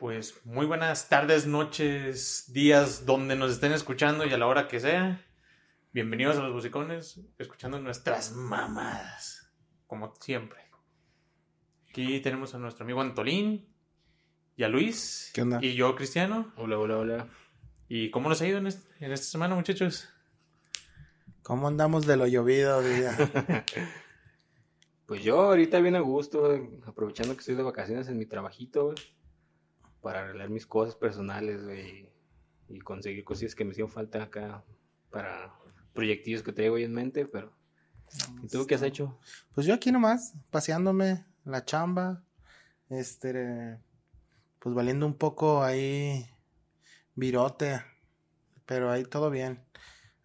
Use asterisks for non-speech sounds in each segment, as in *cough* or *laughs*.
Pues muy buenas tardes, noches, días, donde nos estén escuchando y a la hora que sea. Bienvenidos a los musicones, escuchando nuestras mamadas, como siempre. Aquí tenemos a nuestro amigo Antolín y a Luis. ¿Qué onda? Y yo, Cristiano. Hola, hola, hola. ¿Y cómo nos ha ido en, en esta semana, muchachos? ¿Cómo andamos de lo llovido, día? *laughs* Pues yo ahorita bien a gusto, aprovechando que estoy de vacaciones en mi trabajito, güey, para arreglar mis cosas personales, güey, y conseguir cosillas que me hicieron falta acá para proyectillos que traigo ahí en mente, pero... ¿Y tú qué has hecho? Pues yo aquí nomás, paseándome la chamba, este, pues valiendo un poco ahí virote, pero ahí todo bien.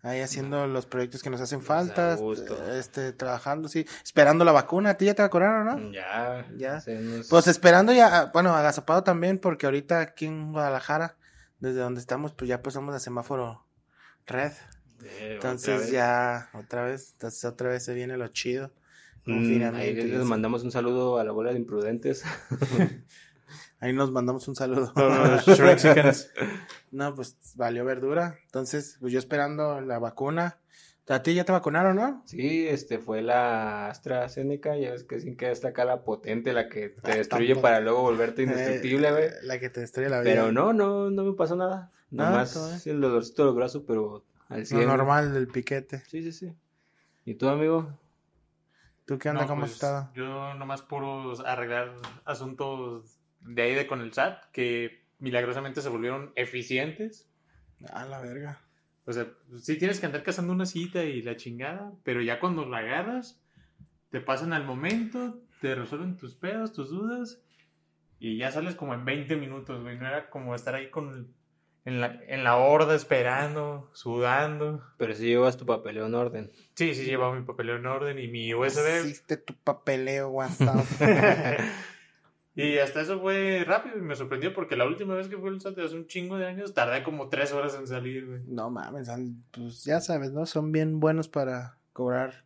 Ahí haciendo los proyectos que nos hacen falta, gusto. este, trabajando, sí, esperando la vacuna. ¿A ti ya te vacunaron, no? Ya, Ya. unos- Pues esperando ya, bueno, agazapado también, porque ahorita aquí en Guadalajara, desde donde estamos, pues ya pasamos a semáforo red. eh, Entonces ya, otra vez, entonces otra vez se viene lo chido. Mm, ahí les mandamos un saludo a la bola de imprudentes. *laughs* Ahí nos mandamos un saludo. *laughs* No, pues valió verdura. Entonces, pues yo esperando la vacuna. A ti ya te vacunaron, ¿no? Sí, este fue la AstraZeneca, ya ves que sin que está acá la potente, la que te Ah, destruye tampoco. para luego volverte indestructible, güey. Eh, la que te destruye la vida. Pero no, no, no me pasó nada. Nada, Nomás todo bien. el dolorcito de los brazos, pero al Lo 100. normal del piquete. Sí, sí, sí. ¿Y tú, amigo? ¿Tú qué onda? No, ¿Cómo pues, has estado? Yo nomás puros arreglar asuntos de ahí de con el SAT que milagrosamente se volvieron eficientes. A la verga. O sea, sí tienes que andar cazando una cita y la chingada, pero ya cuando la agarras, te pasan al momento, te resuelven tus pedos, tus dudas, y ya sales como en 20 minutos, güey. No era como estar ahí con en la, en la horda esperando, sudando. Pero si llevas tu papeleo en orden. Sí, sí, llevaba mi papeleo en orden y mi USB. Hiciste tu papeleo, WhatsApp. *laughs* y hasta eso fue rápido y me sorprendió porque la última vez que fue el SAT hace un chingo de años, tardé como tres horas en salir, güey. no mames, son- pues ya sabes, ¿no? Son bien buenos para cobrar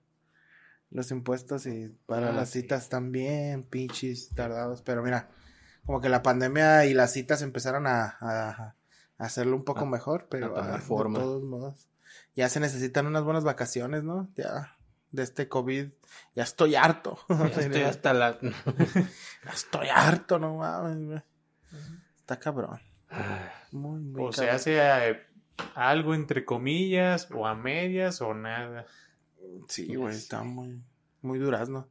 los impuestos y para Ah, las sí. citas también, pinches tardados. Pero mira, como que la pandemia y las citas empezaron a, a- a hacerlo un poco A- mejor, pero tomar ah, de forma. todos modos. Ya se necesitan unas buenas vacaciones, ¿no? Ya de este COVID, ya estoy harto. Ya *laughs* estoy hasta la... *laughs* Ya estoy harto, no mames, güey. Está cabrón. Muy, muy O se cabrón. hace eh, algo entre comillas, o a medias, o nada. Sí, güey, está muy, muy durazno.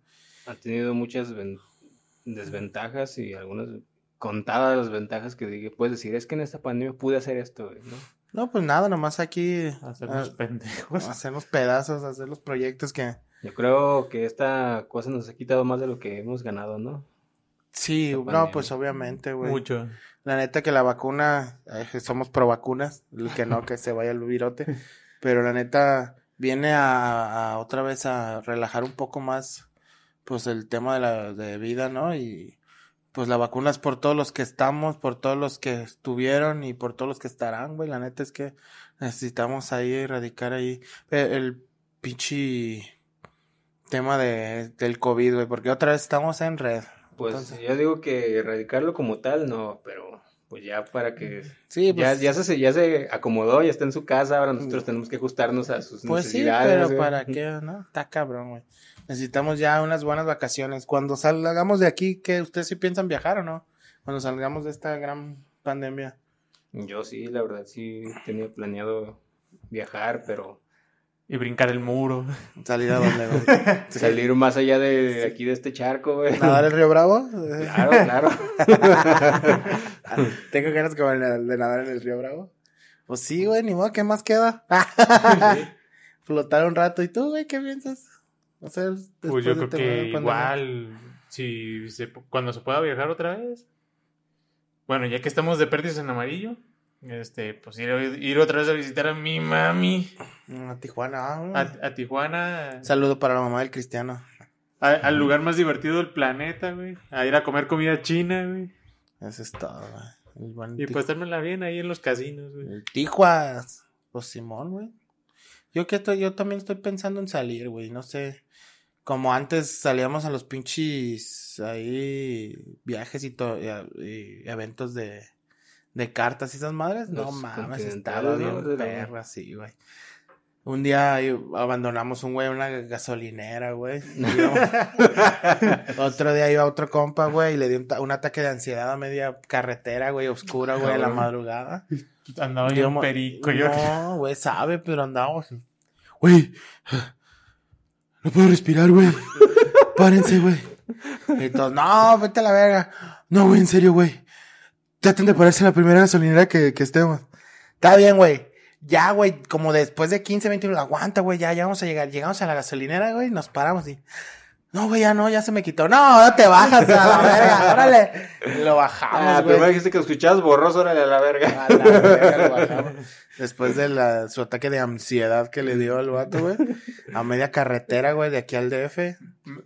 ha tenido muchas ven- desventajas y algunas contadas las ventajas que dije, puedes decir, es que en esta pandemia pude hacer esto, güey, ¿no? No, pues nada, nomás aquí Hacernos ah, pendejos. *laughs* hacer los pedazos, hacer los proyectos que... Yo creo que esta cosa nos ha quitado más de lo que hemos ganado, ¿no? Sí, no, pandemia. pues obviamente, güey. Mucho. La neta que la vacuna, eh, somos pro vacunas, el que no, que se vaya el virote, *laughs* pero la neta viene a, a otra vez a relajar un poco más, pues el tema de la de vida, ¿no? Y pues la vacuna es por todos los que estamos, por todos los que estuvieron y por todos los que estarán, güey. La neta es que necesitamos ahí erradicar ahí el, el pinche tema de, del COVID, güey, porque otra vez estamos en red. Pues Entonces- yo digo que erradicarlo como tal, no, pero pues ya para que... Sí, ya, pues, ya, se, ya se acomodó, ya está en su casa, ahora nosotros tenemos que ajustarnos a sus Pues sí, necesidades. pero güey. ¿para *laughs* qué? ¿No? Está cabrón, güey. Necesitamos ya unas buenas vacaciones. Cuando salgamos de aquí, ¿qué ustedes sí piensan viajar o no? Cuando salgamos de esta gran pandemia. Yo sí, la verdad, sí tenía planeado viajar, pero Y brincar el muro. ¿Salir a *laughs* dónde, güey? salir más allá de aquí de este charco, güey. ¿Nadar el Río Bravo? Claro, claro. *laughs* Tengo ganas como de de nadar en el Río Bravo. Pues sí, güey, ni modo, ¿qué más queda? *laughs* Flotar un rato. ¿Y tú, güey, qué piensas? Hacer Pues yo creo que igual, si se, cuando se pueda viajar otra vez. Bueno, ya que estamos de pérdidas en amarillo, este, pues ir, ir otra vez a visitar a mi mami, A Tijuana. ah, a, a Tijuana, Saludo para la mamá del cristiano. a- al lugar más divertido del planeta, güey, a ir a comer comida china, güey, Eso es todo, güey. Y pues pasármela bien ahí en los casinos, güey. El Tijuas. Pues Simón, güey. Yo que estoy, yo también estoy pensando en salir, güey. No sé como antes salíamos a los pinches ahí viajes y, to- y eventos de, de cartas y esas madres, no Los mames, estaba bien perra, sí, güey. Un día abandonamos un güey en una gasolinera, güey. *laughs* Íbamos- Otro día iba otro compa, güey, y le dio un, ta- un ataque de ansiedad a media carretera, güey, oscura, güey, a la madrugada. Andaba Y yo mo- perico. Yo. No, güey, sabe, pero andábamos. Güey, no puedo respirar, güey. Párense, güey. Y todos, no, vete a la verga. No, güey, en serio, güey. Traten de pararse en la primera gasolinera que, que estemos. Está bien, güey. Ya, güey, como después de 15, 20 minutos, aguanta, güey, ya, ya vamos a llegar. Llegamos a la gasolinera, güey, nos paramos y. No, güey, ya no, ya se me quitó. No, no te bajas a la verga, *laughs* órale. Lo bajamos, Ah, güey. primero dijiste que escuchabas borroso, órale a la verga. A la verga lo *laughs* bajamos. Después de la, su ataque de ansiedad que le dio al vato, güey. A media carretera, güey, de aquí al DF.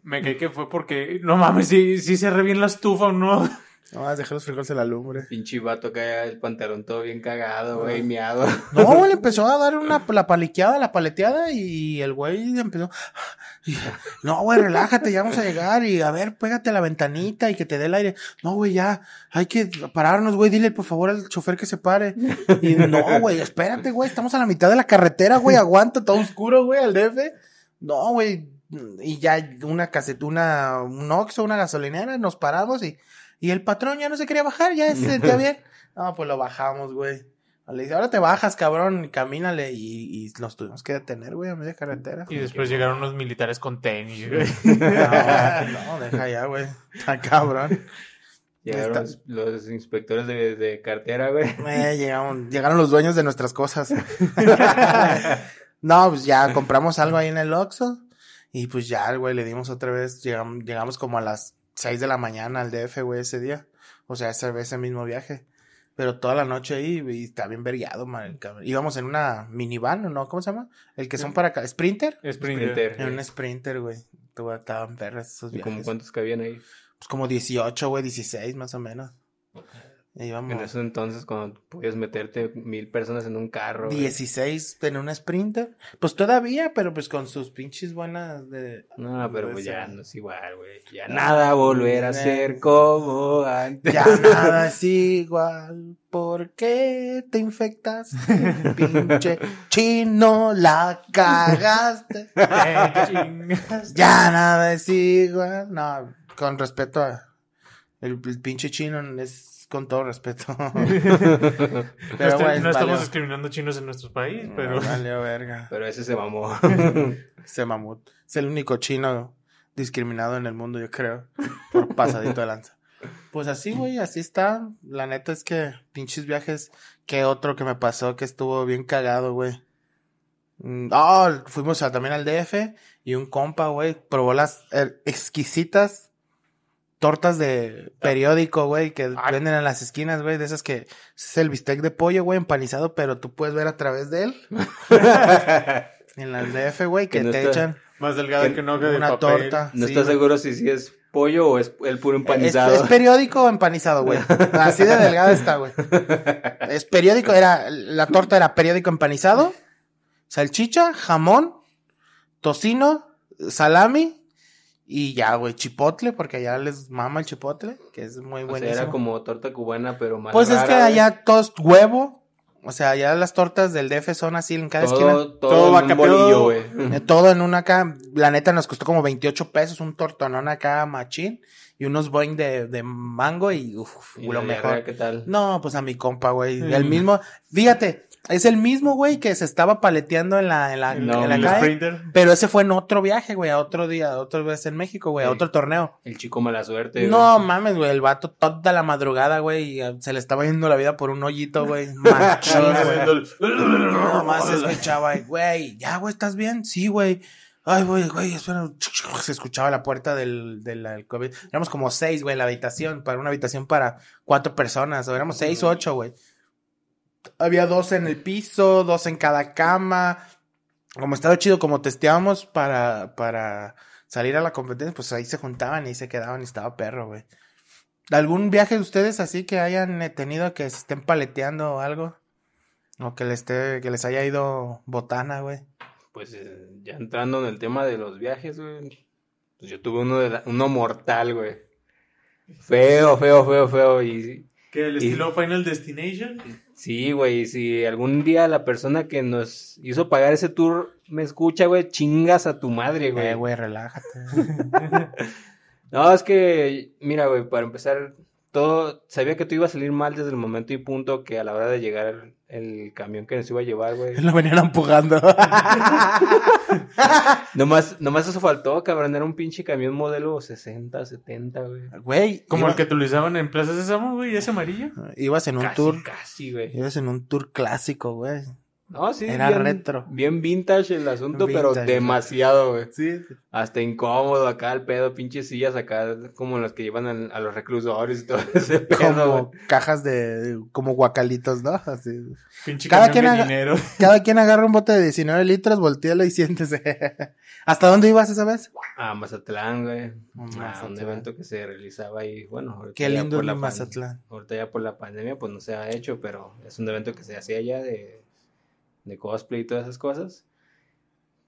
Me caí que fue porque, no mames, si, si se re bien la estufa o no. No, vas a dejar los frijoles en la lumbre. Pinche vato que el pantalón todo bien cagado, güey, miado. No, *laughs* güey, le empezó a dar una, la paliqueada, la paleteada y el güey empezó. *sighs* No, güey, relájate, ya vamos a llegar y a ver, pégate a la ventanita y que te dé el aire. No, güey, ya, hay que pararnos, güey, dile por favor al chofer que se pare. Y no, güey, espérate, güey, estamos a la mitad de la carretera, güey, aguanta, todo oscuro, güey, al DF. No, güey, y ya una casetuna, un Oxxo, una gasolinera, nos paramos y, y el patrón ya no se quería bajar, ya se sentía *laughs* bien. No, pues lo bajamos, güey. Le dice, ahora te bajas, cabrón, y camínale. Y, y nos tuvimos que detener, güey, a media carretera. Y después llegaron unos militares con tenis. güey. No, *laughs* no, deja ya, güey. Está cabrón. Llegaron los, los inspectores de, de cartera, güey. Eh, llegaron, llegaron los dueños de nuestras cosas. *laughs* no, pues ya compramos algo ahí en el Oxxo. Y pues ya, güey, le dimos otra vez. Llegamos, llegamos como a las 6 de la mañana al DF, güey, ese día. O sea, ese, ese mismo viaje. Pero toda la noche ahí, y está bien vergueado, man. Íbamos en una minivan, ¿o ¿no? ¿Cómo se llama? El que son para acá. ¿Sprinter? Sprinter. En un Sprinter, güey. Tú- Estaban perras esos ¿Y como viajes. cuántos cabían ahí? Pues como 18, güey, 16 más o menos. Y En ese entonces, cuando podías meterte mil personas en un carro. güey. 16 en un Sprinter. Pues todavía, pero pues con sus pinches buenas de... No, pero pues ya no es igual, güey. Ya nada volverá a ser como antes. Ya nada *laughs* es igual. ¿Por qué te infectas? *laughs* Pinche chino, la cagaste. *laughs* Eh. Ya nada es igual. No, con respeto a... El, el pinche chino es con todo respeto. *laughs* *laughs* no pero, no estamos discriminando chinos en nuestro país, pero. Valió *laughs* verga. Pero ese se mamó. Ese mamut. Es el único chino discriminado en el mundo, yo creo. Por pasadito de lanza. Pues así, güey, así está. La neta es que pinches viajes. ¿Qué otro que me pasó que estuvo bien cagado, güey? Oh, fuimos a- también al DF y un compa, güey, probó las eh, exquisitas tortas de periódico, güey, que Ay. venden en las esquinas, güey, de esas que es el bistec de pollo, güey, empanizado, pero tú puedes ver a través de él. *laughs* en las DF, güey, que Que no te está- echan Más delgada Que que no que de una papel. torta. No sí, estás seguro si, si es pollo o es el puro Es, empanizado. es periódico o empanizado, güey. *laughs* Así de delgada está, güey. Es periódico, era, la torta era periódico empanizado, salchicha, jamón, tocino, salami y ya, güey, chipotle, porque allá les mama el chipotle, que es muy O sea, buenísimo. era como torta cubana, pero más Pues es que allá todo es huevo, o sea, allá las tortas del DF son así en cada esquina. todo, todo, todo en vaca- un bolillo, todo- güey. *laughs* Eh, Todo en una acá, la neta nos costó como 28 pesos, un tortonón acá machín y unos boing de, de mango y uf, Y lo mejor. ¿Qué tal? No, pues a mi compa, güey. Mm. El mismo, fíjate, es el mismo güey que se estaba paleteando en la, en la, No, en la calle. Sprinter. Pero ese fue en otro viaje, güey, a otro día, otra vez en México, güey, a otro torneo. El chico mala suerte. No mames, güey, el vato toda la madrugada, güey, y, eh, se le estaba yendo la vida por un hoyito, *laughs* güey. Machín, güey. No más escuchaba, güey, ya, güey, ¿estás bien? Sí, güey. Ay, güey, güey, espera. Se escuchaba la puerta del, del, del COVID. Éramos como seis, güey, la habitación, para una habitación para cuatro personas, o éramos seis o ocho, güey. Había dos en el piso, dos en cada cama. Como estaba chido, como testeábamos para, para salir a la competencia, pues ahí se juntaban y se quedaban y estaba perro, güey. ¿Algún viaje de ustedes así que hayan tenido que se estén paleteando o algo? O que les, esté, que les haya ido botana, güey. Pues eh, ya entrando en el tema de los viajes, güey. Pues yo tuve uno, de la- uno mortal, güey. Feo, feo, feo, feo. Y ¿Qué? ¿El Y- estilo Final Destination? Sí, güey, si algún día la persona que nos hizo pagar ese tour me escucha, güey, chingas a tu madre, güey. Eh, güey, relájate. *laughs* No, es que, mira, güey, para empezar, todo, sabía que tú ibas a salir mal desde el momento y punto que a la hora de llegar el camión que nos iba a llevar, güey. *laughs* Lo venían empujando. *laughs* Nomás, nomás eso faltó, cabrón, era un pinche camión modelo 60, 70, güey. Güey, Como iba- el que utilizaban en Plaza Sésamo, güey, ese amarillo. ibas en un Casi, tour. casi, güey. Ibas en un tour clásico, güey. No, sí, Era bien, retro. Bien vintage el asunto, pero demasiado, güey. Sí. Hasta incómodo acá el pedo, pinches sillas acá, como las que llevan al- a, los reclusores y todo *laughs* ese pedo. Como cajas de, como guacalitos, ¿no? Así. Pinche Cada quien haga- venidero. *laughs* Cada quien agarra un bote de 19 litros, voltealo y siéntese. *laughs* ¿Hasta dónde ibas esa vez? A Mazatlán, güey. A A un evento que se realizaba ahí, bueno, ahorita Qué ya lindo por la Mazatlán. Ahorita ya por la pandemia, pues no se ha hecho, pero es un evento que se hacía ya de, de cosplay y todas esas cosas.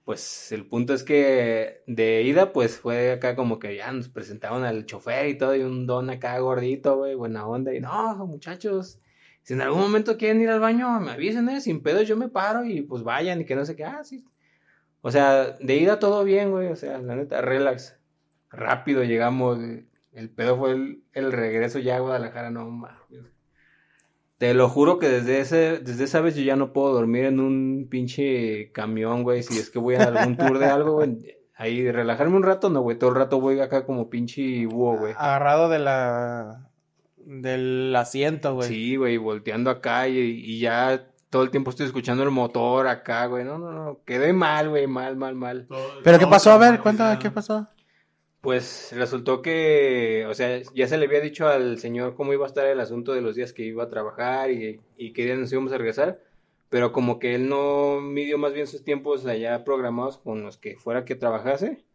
Pues el punto es que de ida, pues fue acá como que ya nos presentaron al chofer y todo, y un don acá gordito, güey, buena onda. Y no, muchachos, si en algún momento quieren ir al baño, me avisen, eh, sin pedo, yo me paro y pues vayan y que no sé qué, ah, sí. O sea, de ida todo bien, güey, o sea, la neta, relax. Rápido llegamos, el pedo fue el, el regreso ya a Guadalajara, no mames. Te lo juro que desde ese, desde esa vez yo ya no puedo dormir en un pinche camión, güey. Si es que voy a algún tour de algo, güey. Ahí relajarme un rato, no, güey. Todo el rato voy acá como pinche búho, güey. Agarrado de la. del asiento, güey. Sí, güey, volteando acá y, y ya todo el tiempo estoy escuchando el motor acá, güey. No, no, no. Quedé mal, güey. Mal, mal, mal. ¿Pero qué pasó? A ver, cuéntame, ¿qué pasó? Pues resultó que, o sea, ya se le había dicho al señor cómo iba a estar el asunto de los días que iba a trabajar y, qué día nos íbamos a regresar, pero como que él no midió más bien sus tiempos allá programados con los que fuera que trabajase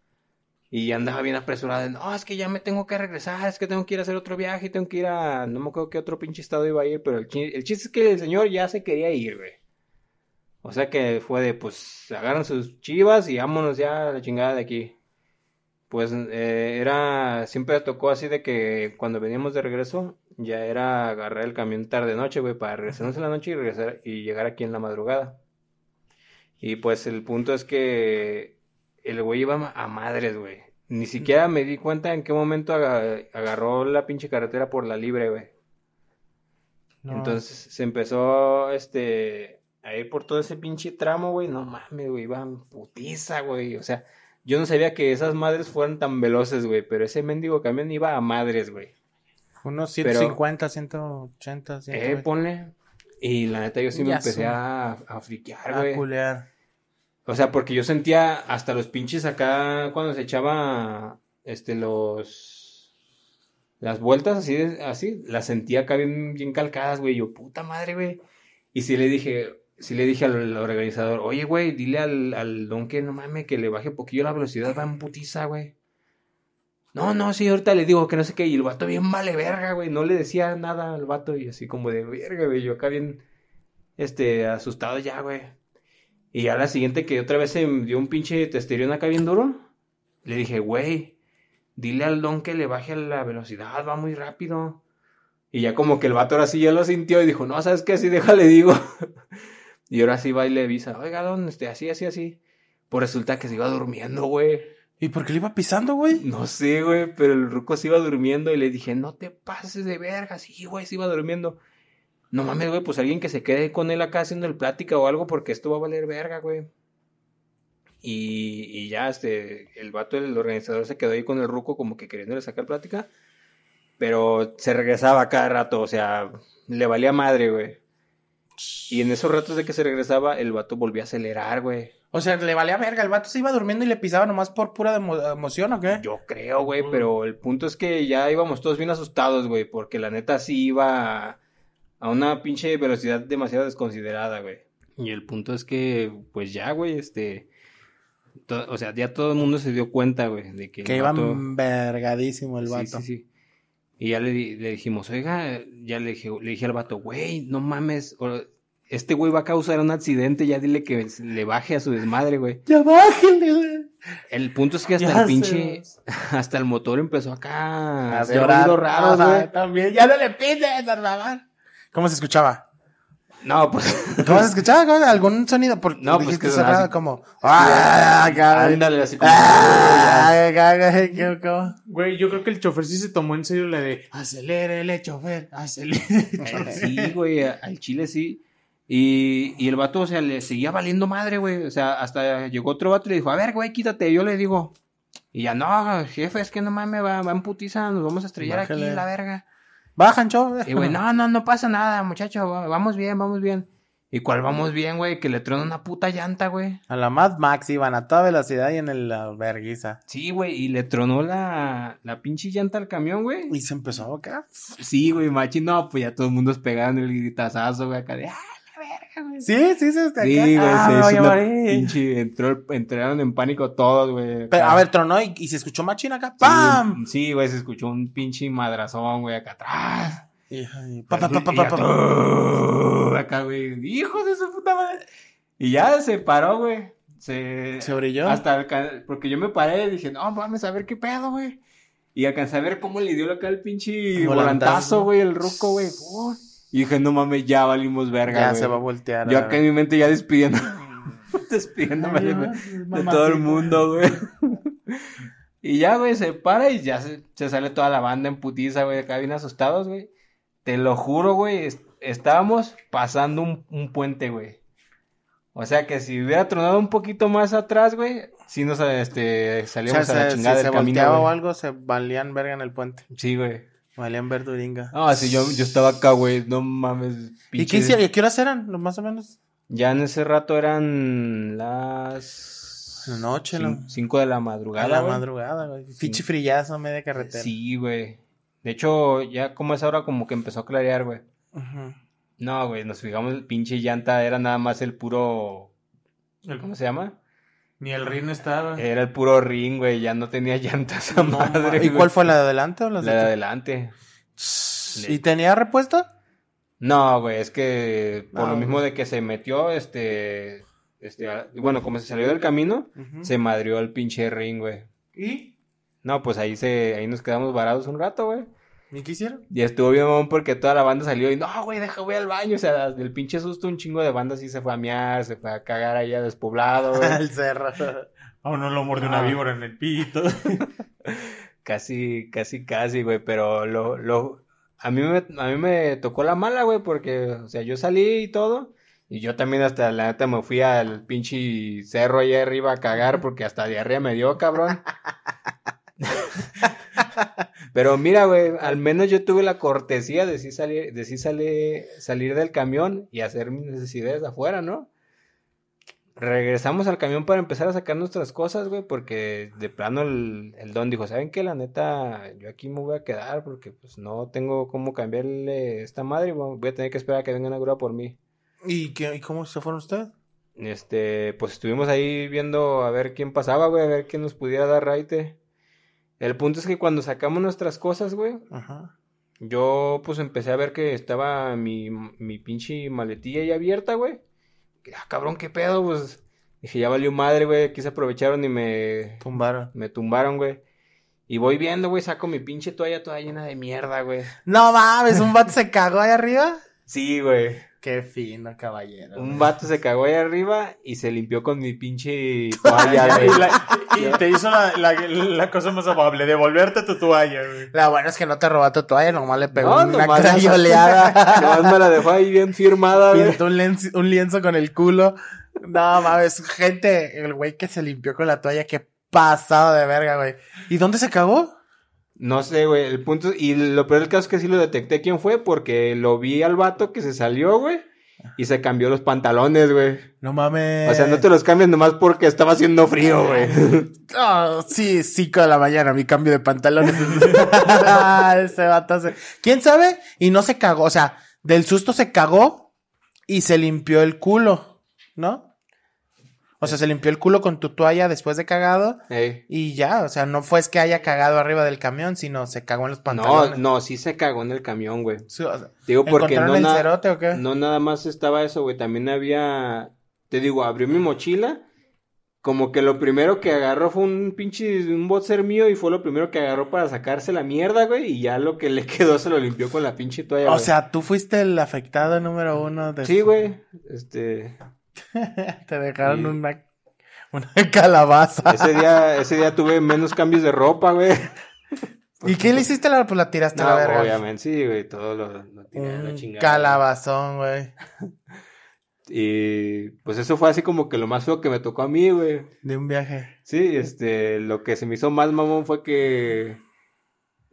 y andaba bien apresurado, de, no, es que ya me tengo que regresar, es que tengo que ir a hacer otro viaje tengo que ir a, no me acuerdo qué otro pinche estado iba a ir, pero el, chi- el chiste es que el señor ya se quería ir, güey. O sea que fue de, pues, agarran sus chivas y vámonos ya a la chingada de aquí. Pues eh, era, siempre tocó así de que cuando veníamos de regreso, ya era agarrar el camión tarde noche, güey, para regresarnos en la noche y regresar y llegar aquí en la madrugada. Y pues el punto es que el güey iba a madres, güey. Ni siquiera me di cuenta en qué momento aga- agarró la pinche carretera por la libre, güey. No. Entonces se empezó, este, a ir por todo ese pinche tramo, güey. No mames, güey, iban putiza, güey. O sea, yo no sabía que esas madres fueran tan veloces, güey. Pero ese mendigo camión iba a madres, güey. Unos Pero- 150, 180, Eh, 120. ponle. Y la neta, yo sí me Ya empecé a, a friquear, a güey. culear. O sea, porque yo sentía hasta los pinches acá cuando se echaba, este, los... Las vueltas así, de- así, las sentía acá bien, bien calcadas, güey. Yo, puta madre, güey. Y sí le dije, sí le dije al, organizador, oye, güey, dile al, al don que no mames, que le baje poquillo la velocidad, va en putiza, güey. No, no, sí, ahorita le digo que no sé qué. Y el vato bien vale verga, güey. No le decía nada al vato y así como de verga, güey. Yo acá bien, este, asustado ya, güey. Y a la siguiente que otra vez se dio un pinche testerión acá bien duro, le dije, güey, dile al don que le baje la velocidad, va muy rápido. Y ya como que el vato ahora sí ya lo sintió y dijo, no, ¿sabes qué? Así déjale, digo. *laughs* y ahora sí va y le avisa, oiga, don, este, así, así, así. Pues resulta que se iba durmiendo, güey. ¿Y por qué le iba pisando, güey? No sé, güey, pero el ruco se iba durmiendo y le dije, no te pases de verga. Sí, güey, se iba durmiendo. No mames, güey, pues alguien que se quede con él acá haciendo el plática o algo porque esto va a valer verga, güey. Y, y ya, este, el vato, el organizador se quedó ahí con el ruco como que queriéndole sacar plática. Pero se regresaba cada rato, o sea, le valía madre, güey. Y en esos ratos de que se regresaba, el vato volvía a acelerar, güey. O sea, le valía verga. El vato se iba durmiendo y le pisaba nomás por pura emo- emoción, ¿o qué? Yo creo, güey, pero el punto es que ya íbamos todos bien asustados, güey, porque la neta sí iba a, a una pinche velocidad demasiado desconsiderada, güey. Y el punto es que, pues ya, güey, este, o sea, ya todo el mundo se dio cuenta, güey, de que el Que iba vergadísimo el Sí, vato. sí, sí. Y ya le, di- le dijimos, oiga, ya le dije, le dije al vato, güey, no mames, o- este güey va a causar un accidente, ya dile que le baje a su desmadre, güey. Ya bájale, güey. El punto es que hasta Ya el pinche, *laughs* hasta el motor empezó acá a A hacer raros, güey. También, ya no le pides, favor. ¿Cómo se escuchaba? No, pues, *laughs* ¿Cómo escuchaba? ¿Cómo? ¿Algún sonido? Por, No, pues dijiste que cerrado, así- como. ¡Ah! cabrón. ándale, así como. ¡Ah! cabrón, ¿qué- cómo? Güey, yo creo que el chofer sí se tomó en serio la de acelérele, chofer, acelérele. *laughs* Sí, güey, al chile sí. Y, y el vato, o sea, le seguía valiendo madre, güey. O sea, hasta llegó otro vato y le dijo, a ver, güey, quítate. Yo le digo, y ya, no, jefe, es que no mames, va, va en putiza, nos vamos a estrellar Bájale. aquí, la verga. Bajan, show. Y güey, no, no, no pasa nada, muchacho, va- vamos bien, vamos bien. ¿Y cuál vamos bien, güey? Que le truena una puta llanta, güey. A la Mad Max iban a toda velocidad y en el- la verguiza. Sí, güey, y le tronó la, la pinche llanta al camión, güey. Y se empezó a bocar. Sí, güey, machi, no, pues ya todo el mundo es pegando el gritazazo, güey, acá de, ah, verga, güey. Sí, sí, sí. está Sí, acá. güey, Ah, se morir. pinche, entró, entraron en pánico todos, güey. Pero, a ver, tronó y, y se escuchó machín acá. Sí, ¡Pam! Sí, güey, se escuchó un pinche madrazón, güey, acá atrás. Pa, pa, pa, acá, güey, hijo de su puta madre. Y ya se paró, güey. Se, ¿Se brilló? Hasta alca- porque yo me paré y dije, no, vamos a ver qué pedo, güey. Y alcancé a ver cómo le dio acá el pinche Volantazo. volantazo, güey, el ruco, güey. Y dije, no mames, ya valimos verga, Ya se va a voltear. Yo acá en mi mente ya despidiendo. *laughs* despidiéndome de, de todo el mundo, güey. *laughs* y ya, güey, se para y ya se, se sale toda la banda en putiza, güey, acá bien asustados, güey. Te lo juro, güey, es- estábamos pasando un, un puente, güey. O sea que si hubiera tronado un poquito más atrás, güey, sí nos este, O sea, salíamos a la se- chingada si del se camino, volteaba o algo, se valían verga en el puente. Sí, güey. Valían verduringa. No, así yo, yo estaba acá, güey, no mames. ¿Y qué pinches- hicieron? ¿Y a qué horas eran? Más o menos. Ya en ese rato eran las... La noche, cin- ¿no? Cinco de la A madrugada, la güey. madrugada, güey. Fichi frillazo, media carretera. Sí, güey. De hecho, ya como es ahora como que empezó a clarear, güey. Ujú. No, güey, nos fijamos, el pinche llanta era nada más el puro... ¿Cómo se llama? Ni el rin estaba. Era el puro ring, güey, ya no tenía *laughs* llantas esa No, madre, ¿Y güey. cuál fue la de adelante o las La de de adelante. ¿Y tenía repuesto? No, güey, es que por No, lo mismo güey. de que se metió, este... este a- bueno, como se salió del camino, se madrió el pinche ring, güey. ¿Y? No, pues ahí se, ahí nos quedamos varados un rato, güey. ¿Y qué hicieron? Y estuvo bien, mamón, porque toda la banda salió y no, güey, deja, voy al baño. O sea, del pinche susto, un chingo de banda sí se fue a mear, se fue a cagar ahí a despoblado, güey. *laughs* El cerro. A uno lo mordió Ah. una víbora en el pito. *laughs* Casi, casi, casi, güey, pero lo, lo, a mí me, a mí me tocó la mala, güey, porque, o sea, yo salí y todo. Y yo también hasta la neta me fui al pinche cerro allá arriba a cagar porque hasta diarrea me dio, cabrón. *laughs* Pero mira, güey, al menos yo tuve la cortesía de sí salir, de sí salir, salir del camión y hacer mis necesidades afuera, ¿no? Regresamos al camión para empezar a sacar nuestras cosas, güey, porque de plano el, el don dijo, ¿saben qué? La neta, yo aquí me voy a quedar porque pues no tengo cómo cambiarle esta madre y voy a tener que esperar a que venga una grúa por mí. ¿Y, qué, ¿Y cómo se fueron ustedes? Este, pues estuvimos ahí viendo a ver quién pasaba, güey, a ver quién nos pudiera dar raite. El punto es que cuando sacamos nuestras cosas, güey, Ajá. yo pues empecé a ver que estaba mi, mi pinche maletilla ahí abierta, güey. Ah, cabrón, qué pedo, pues. Dije, ya valió madre, güey. Aquí se aprovecharon y me, Tumbaron. me tumbaron, güey. Y voy viendo, güey, saco mi pinche toalla toda llena de mierda, güey. No mames, un vato se cagó ahí arriba. Sí, güey. Qué fino, caballero. Un vato se cagó ahí arriba y se limpió con mi pinche *laughs* toalla, güey. y, la- y te hizo la, la- la cosa más amable, devolverte tu toalla, güey. La buena es que no te robó tu toalla, nomás le pegó No, una crayoleada. *laughs* Nomás me la dejó ahí bien firmada, güey. Pintó un lienzo, un lienzo con el culo. No mames, gente, el güey que se limpió con la toalla, qué pasado de verga, güey. ¿Y dónde se cagó? No sé, güey, el punto, y lo peor del caso es que sí lo detecté quién fue, porque lo vi al vato que se salió, güey, y se cambió los pantalones, güey. No mames. O sea, no te los cambias nomás porque estaba haciendo frío, güey. Oh, *laughs* sí, cinco de la mañana, mi cambio de pantalones. *laughs* Ese vato se... ¿Quién sabe? Y no se cagó, o sea, del susto se cagó y se limpió el culo, ¿no? O sea, se limpió el culo con tu toalla después de cagado Ey. y ya, o sea, no fue es que haya cagado arriba del camión, sino se cagó en los No, pantalones. no, sí se cagó en el camión, güey. Sí, o sea, digo porque ¿Encontraron no, el cerote o qué? no nada más estaba eso, güey, también había, te digo, abrió mi mochila, como que lo primero que agarró fue un pinche, un boxer mío y fue lo primero que agarró para sacarse la mierda, güey, y ya lo que le *laughs* quedó se lo limpió con la pinche toalla, O güey. sea, tú fuiste el afectado número uno de... Sí, güey, este, *laughs* Te dejaron Sí. una, una *laughs* calabaza. ese día, ese día tuve menos cambios de ropa, güey. *laughs* ¿Y qué le hiciste? La, pues la tiraste a No, la verga. obviamente, sí, güey, todo lo, lo tiré a la Un chingada. calabazón, güey. Y pues eso fue así como que lo más feo que me tocó a mí, güey. De un viaje. Sí, este, lo que se me hizo más mamón fue que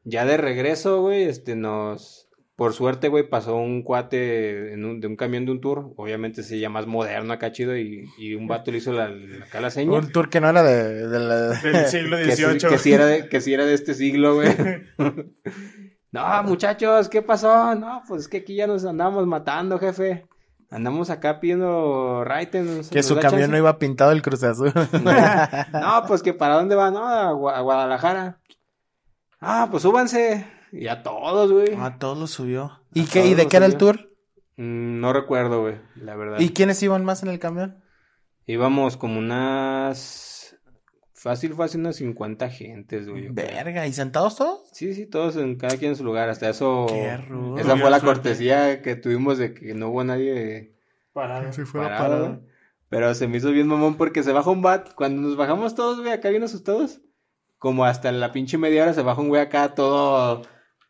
ya de regreso, güey, este, nos, por suerte, güey, pasó un cuate en un, de un camión de un tour, obviamente se llama más moderno acá chido, y, y un vato le hizo la, la- acá la seña. Un tour que no era de, de la... *laughs* Del siglo Que XVIII. que sí era de, que sí era de este siglo, güey. *laughs* no, muchachos, ¿qué pasó? No, pues es que aquí ya nos andamos matando, jefe. Andamos acá pidiendo raiten. Que su camión no iba pintado el Cruz Azul. *laughs* No, pues que para dónde va, no, a, a Guadalajara. Ah, pues súbanse. Y a todos, güey. A todos lo subió. ¿Y, A qué, ¿y de qué era el tour? Mm, no recuerdo, güey, la verdad. ¿Y quiénes iban más en el camión? Íbamos como unas. Fácil, fácil, unas 50 gentes, güey. Verga, ¿y sentados todos? Sí, sí, todos en cada quien en su lugar. Hasta eso. Qué rudo. Esa fue la suerte. cortesía que tuvimos de que no hubo nadie Parado. Si parado. güey. Pero se me hizo bien mamón porque se baja un bat. Cuando nos bajamos todos, güey, acá bien asustados. Como hasta la pinche media hora se baja un güey acá todo.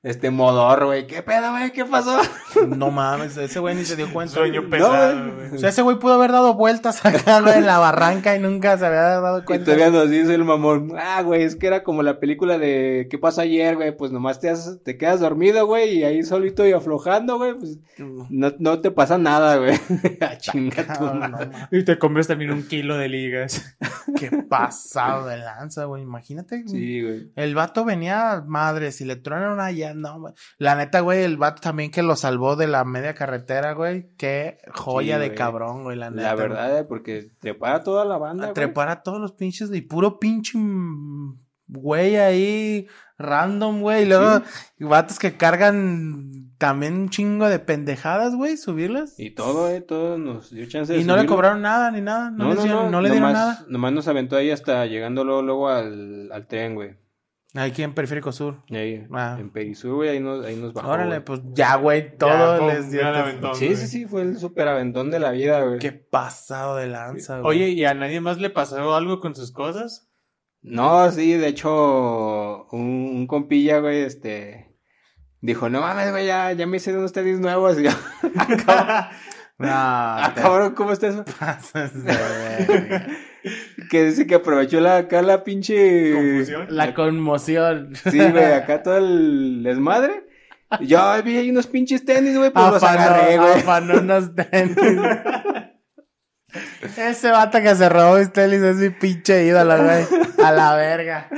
Este modor, güey. ¿Qué pedo, güey? ¿Qué pasó? *laughs* No mames, ese güey ni se dio cuenta. Sueño pesado, güey. O sea, ese güey pudo haber dado vueltas *laughs* acá en la barranca y nunca se había dado Y cuenta. todavía nos dice el mamón, ah, güey, es que era como la película de ¿Qué pasó ayer, güey? Pues nomás te, has- te quedas dormido, güey, y ahí solito y aflojando, güey, pues no, no te pasa nada, güey. A *laughs* chinga tu no. Y te comes también un kilo de ligas. Qué pasado de lanza, güey. Imagínate. Sí, güey. El vato venía madre, si le una ya, no, güey. La neta, güey, el vato también que lo salvó de la media carretera, güey. Qué joya Sí, de güey. cabrón, güey, la neta. La verdad, eh, porque te para toda la banda, A güey. trepar a todos los pinches y puro pinche güey ahí random, güey. Y luego vatos que cargan también un chingo de pendejadas, güey, subirlas. Y todo, eh, todo nos dio chance de Y no le cobraron nada ni nada. No, le, dieron- no le dieron nomás, nada. Nomás nos aventó ahí hasta llegando luego, luego al, al tren, güey. Aquí en Periférico Sur. Ahí, Ah. en Perisur, güey, ahí nos, ahí nos bajó. Órale, güey. pues ya, güey, todo Ya, les dio. gran aventón, Sí, güey. sí, sí, fue el super aventón de la vida, güey. Qué pasado de lanza, güey. Oye, ¿y a nadie más le pasó algo con sus cosas? No, sí, de hecho, un, un compilla, güey, este, dijo, no mames, güey, ya, ya me hice unos tenis nuevos. *laughs* Y yo, *laughs* No, *laughs* ah, te cabrón, ¿cómo está eso? pasas de verga. Que dice que aprovechó la, acá la pinche... Confusión. La conmoción. Sí, güey, acá todo el desmadre. Yo "Ay, vi ahí unos pinches tenis, güey, pues los Afanó, agarré, güey. afanó unos tenis. Ese vato que se robó mis tenis es mi pinche ídolo, güey. A la verga.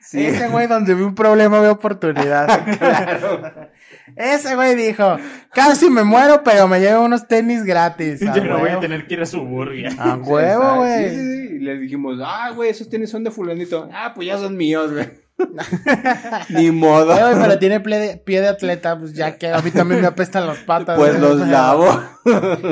Sí. Ese güey donde vi un problema ve oportunidad. *laughs* Claro. Ese güey dijo, casi me muero, pero me llevo unos tenis gratis. Yo no voy a tener que ir a Suburbia. A *laughs* huevo, güey. Sí, sí, sí. Y le dijimos, ah, güey, esos tenis son de fulanito. Ah, pues ya son míos, güey. *laughs* Ni modo. Güey, pero tiene pie de, pie de atleta, pues ya que a mí también me apestan las patas. Pues güey. los lavo.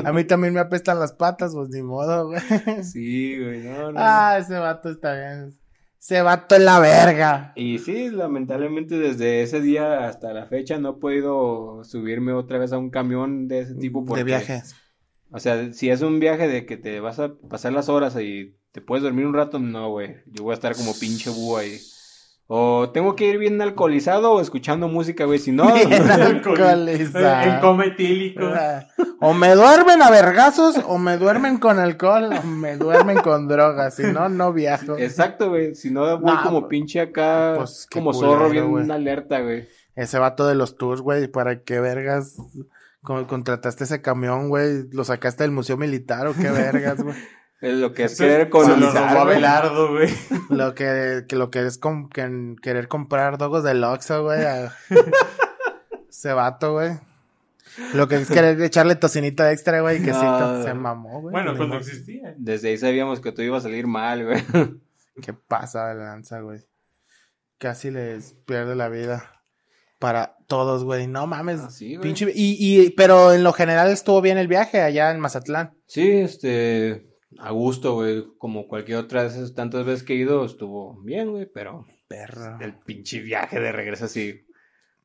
A mí también me apestan las patas, pues ni modo, güey. Sí, güey, no, no. Ah, ese vato está bien. Ese vato es la verga. Y sí, lamentablemente desde ese día hasta la fecha no he podido subirme otra vez a un camión de ese tipo. Porque, De viajes. O sea, si es un viaje de que te vas a pasar las horas y te puedes dormir un rato, no, güey. Yo voy a estar como pinche búho ahí. O tengo que ir bien alcoholizado o escuchando música, güey. Si no, Bien *laughs* Alcohol- alcoholizado. En coma etílico. O me duermen a vergazos, o me duermen con alcohol, o me duermen con drogas. Si no, no viajo. exacto, güey. Si no, voy No, como pues- pinche acá, pues, como zorro, bien güey. alerta, güey. Ese vato de los tours, güey, ¿para qué vergas co- contrataste ese camión, güey? ¿Lo sacaste del museo militar o qué vergas, güey? *laughs* Es lo que es Se- querer colonizar, a güey. Belardo, güey. *laughs* Lo que, que lo que es com- que- querer comprar dogos del Oxxo, güey. a- *laughs* Ese vato, güey. Lo que es querer echarle tocinito extra, güey, que sí, No. se mamó, güey. Bueno, cuando modo. existía. Desde ahí sabíamos que todo iba a salir mal, güey. ¿Qué pasa de lanza, güey? Casi les pierde la vida. Para todos, güey. No mames. Ah, sí, güey. pinche... Y, y, pero en lo general estuvo bien el viaje allá en Mazatlán. Sí, este, a gusto, güey. Como cualquier otra de esas tantas veces que he ido, estuvo bien, güey, pero Perro. el pinche viaje de regreso así,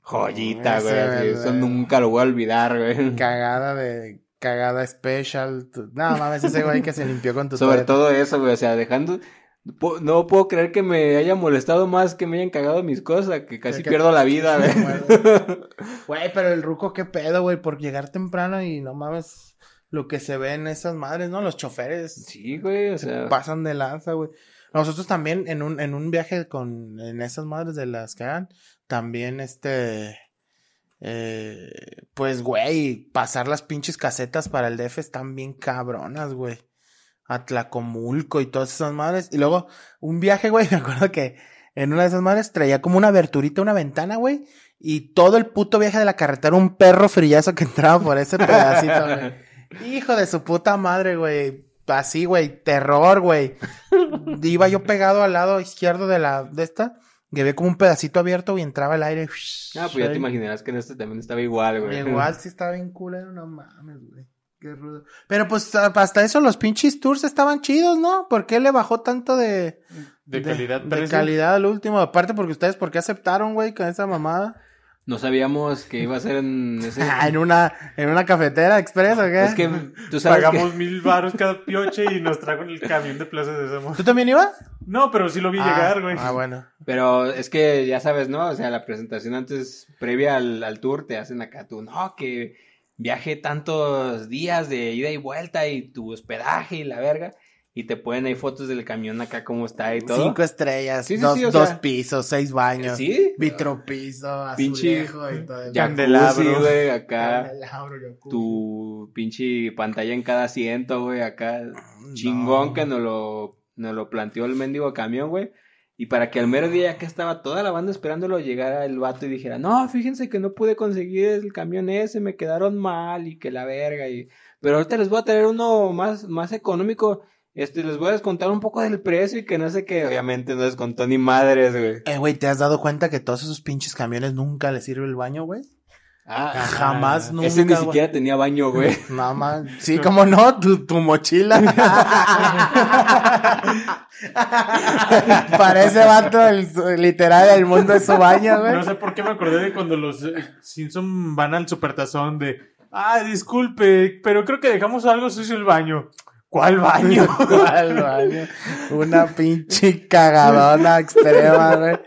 joyita, güey. Eso nunca lo voy a olvidar, güey. Cagada de. Cagada special. tu- No mames, ese güey que se limpió con tu Sobre todo eso, güey, o sea, dejando... No puedo creer que me haya molestado más que me hayan cagado mis cosas, que casi que- pierdo la vida, *laughs* güey. Güey, pero el ruco, qué pedo, güey, por llegar temprano y no mames lo que se ve en esas madres, ¿no? Los choferes Sí, güey, o sea... pasan de lanza, güey. Nosotros también en un, en un viaje con, en esas madres de las que hagan, también este, eh, pues, güey, pasar las pinches casetas para el DF están bien cabronas, güey. Atlacomulco y todas esas madres. Y luego, un viaje, güey, *laughs* me acuerdo que en una de esas madres traía como una aberturita, una ventana, güey. Y todo el puto viaje de la carretera, un perro frillazo que entraba por ese pedacito, *laughs* güey. Hijo de su puta madre, güey. Así, güey, terror, güey. Iba yo pegado al lado izquierdo de la, de esta, que había como un pedacito abierto y entraba el aire. Ah, pues ya te imaginarás que en este también estaba igual, güey. Igual sí estaba bien culero, no mames, güey. Qué rudo. Pero pues hasta eso los pinches tours estaban chidos, ¿no? ¿Por qué le bajó tanto de, De calidad, de, calidad al último? Aparte porque ustedes, ¿por qué aceptaron, güey, con esa mamada? No sabíamos que iba a ser en ese... *laughs* en una, en una cafetera express, ¿o qué? Es que tú sabes Pagamos mil baros cada pioche y nos trajo en el camión de Plaza de Sésamo. ¿Tú también ibas? No, pero sí lo vi ah, llegar, güey. Ah, bueno. Pero es que ya sabes, ¿no? O sea, la presentación antes, previa al, al tour, te hacen acá tú, no, que viaje tantos días de ida y vuelta y tu hospedaje y la verga. Y te ponen ahí fotos del camión acá como está y todo. Cinco estrellas, Sí, sí, dos, sí, o dos sea- pisos, seis baños, ¿Sí? vitropiso, azulejo y todo. Jacuzzi, Candelabro. güey, acá. Candelabro. Tu pinche pantalla en cada asiento, güey, acá. Chingón que nos lo, nos lo planteó el mendigo camión, güey. Y para que al mero día que estaba toda la banda esperándolo, llegara el vato y dijera, no, fíjense que no pude conseguir el camión ese, me quedaron mal y que la verga. Y... Pero ahorita les voy a traer uno más, más económico. Este, les voy a descontar un poco del precio y que no sé qué. Obviamente no descontó ni madres, güey. Eh, güey, ¿te has dado cuenta que todos esos pinches camiones nunca les sirve el baño, güey? Ah, Jamás, nunca. ese ni güey. siquiera tenía baño, güey. *laughs* Nada más. Sí, como no, tu, tu mochila. *laughs* Parece vato el, literal el mundo de su baño, güey. No sé por qué me acordé de cuando los eh, Simpson van al supertazón de. Ah, disculpe, pero creo que dejamos algo sucio el baño. ¿Cuál baño? *laughs* ¿Cuál baño? Una pinche cagadona extrema, güey.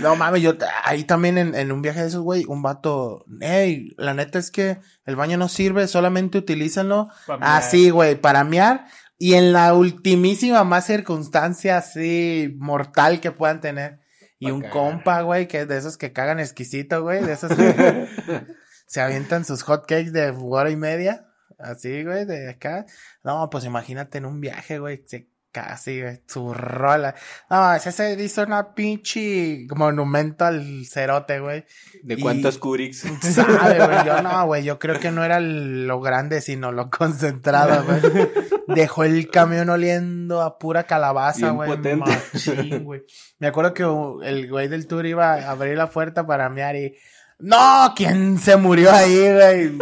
No mames, yo ahí también en, en un viaje de esos, güey, un vato, hey, la neta es que el baño no sirve, solamente mear. así, güey, para mear y en la ultimísima más circunstancia así mortal que puedan tener. Y un cagar. compa, güey, que es de esos que cagan exquisito, güey, de esos que *laughs* se avientan sus hot cakes de hora y media. Así, güey, de acá. No, pues imagínate en un viaje, güey, se- casi, güey, su rola. No, ese se hizo una pinche monumento al cerote, güey. ¿De Y- cuántos Curix? Sabe, güey, yo *laughs* no, güey, yo creo que no era lo grande, sino lo concentrado, güey. Dejó el camión oliendo a pura calabaza, güey. machín, güey. Me acuerdo que el güey del tour iba a abrir la puerta para mear y... ¡No! ¿Quién se murió ahí, güey?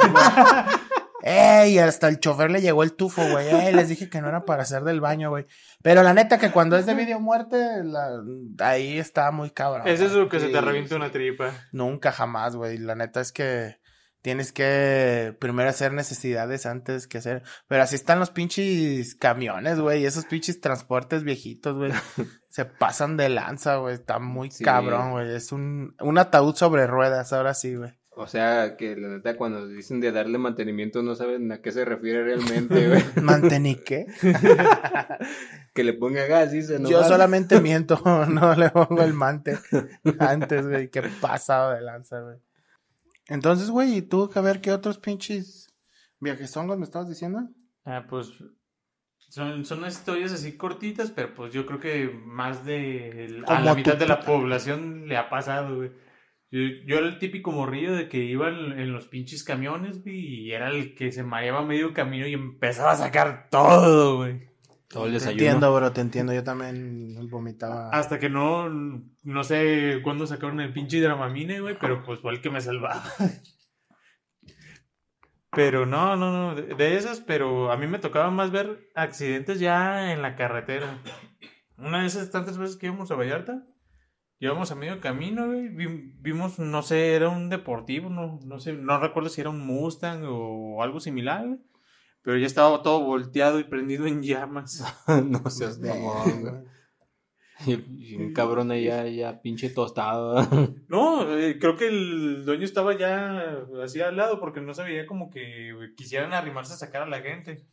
¡Ey! Hasta el chofer le llegó el tufo, güey. ¡Ey! Les dije que no era para hacer del baño, güey. Pero la neta que cuando es de video muerte, la- ahí está muy cabrón. Es eso que se te revienta una tripa. Nunca jamás, güey. La neta es que tienes que primero hacer necesidades antes que hacer. Pero así están los pinches camiones, güey. Esos pinches transportes viejitos, güey. *laughs* Se pasan de lanza, güey. Está muy Sí. cabrón, güey. Es un, un ataúd sobre ruedas, ahora sí, güey. O sea, que la neta cuando dicen de darle mantenimiento no saben a qué se refiere realmente, güey. *laughs* ¿Mantenique? *laughs* que le ponga gas, dice, ¿no? Yo vale? solamente *laughs* miento, no le pongo el mante antes, güey. Qué pasado de lanza, güey. Entonces, güey, ¿y tú a ver qué otros pinches viajesongos me estabas diciendo? Ah, pues son, son historias así cortitas, pero pues yo creo que más de a la mitad de la población le ha pasado, güey. Yo, yo era el típico morrillo de que iba en, en los pinches camiones, güey, y era el que se mareaba medio camino y empezaba a sacar todo, güey. Todo el Te desayuno. entiendo, bro, te entiendo. Yo también vomitaba. Hasta que no, no sé cuándo sacaron el pinche Dramamine, güey, pero pues fue el que me salvaba. Pero no, no, no, de, de esas, pero a mí me tocaba más ver accidentes ya en la carretera. Una de esas tantas veces que íbamos a Vallarta, íbamos a medio camino, güey, vi- vimos, no sé, era un deportivo, no, no sé, no recuerdo si era un Mustang o algo similar, güey, pero ya estaba todo volteado y prendido en llamas. *laughs* no seas mamón, güey. Y, y un cabrón allá, ya pinche tostado. *laughs* No, eh, creo que el dueño estaba ya así al lado porque no se veía como que quisieran arrimarse a sacar a la gente.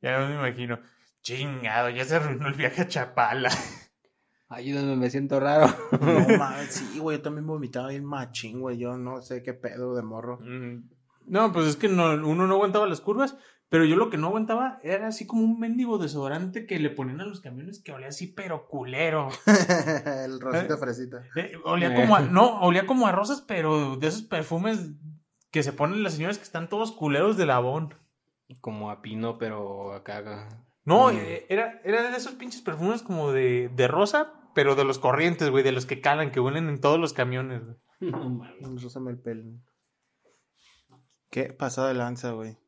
Ya me imagino. Chingado, ya se arruinó el viaje a Chapala. *laughs* Ayúdame, me siento raro. No *laughs* mames, sí, güey, yo también vomitaba bien machín, güey. Yo no sé qué pedo de morro. Mm, No, pues es que no, uno no aguantaba las curvas, pero yo lo que no aguantaba era así como un mendigo desodorante que le ponían a los camiones que olía así, pero culero. *laughs* el rosita fresita. Eh, olía como a, no, olía como a rosas, pero de esos perfumes que se ponen las señoras que están todos culeros de labón. Como a pino, pero acá. No, Mm. eh, era, era de esos pinches perfumes como de, de rosa, pero de los corrientes, güey, de los que calan, que huelen en todos los camiones, güey. No mames. Rózame el pelo. Qué pasada de lanza, güey.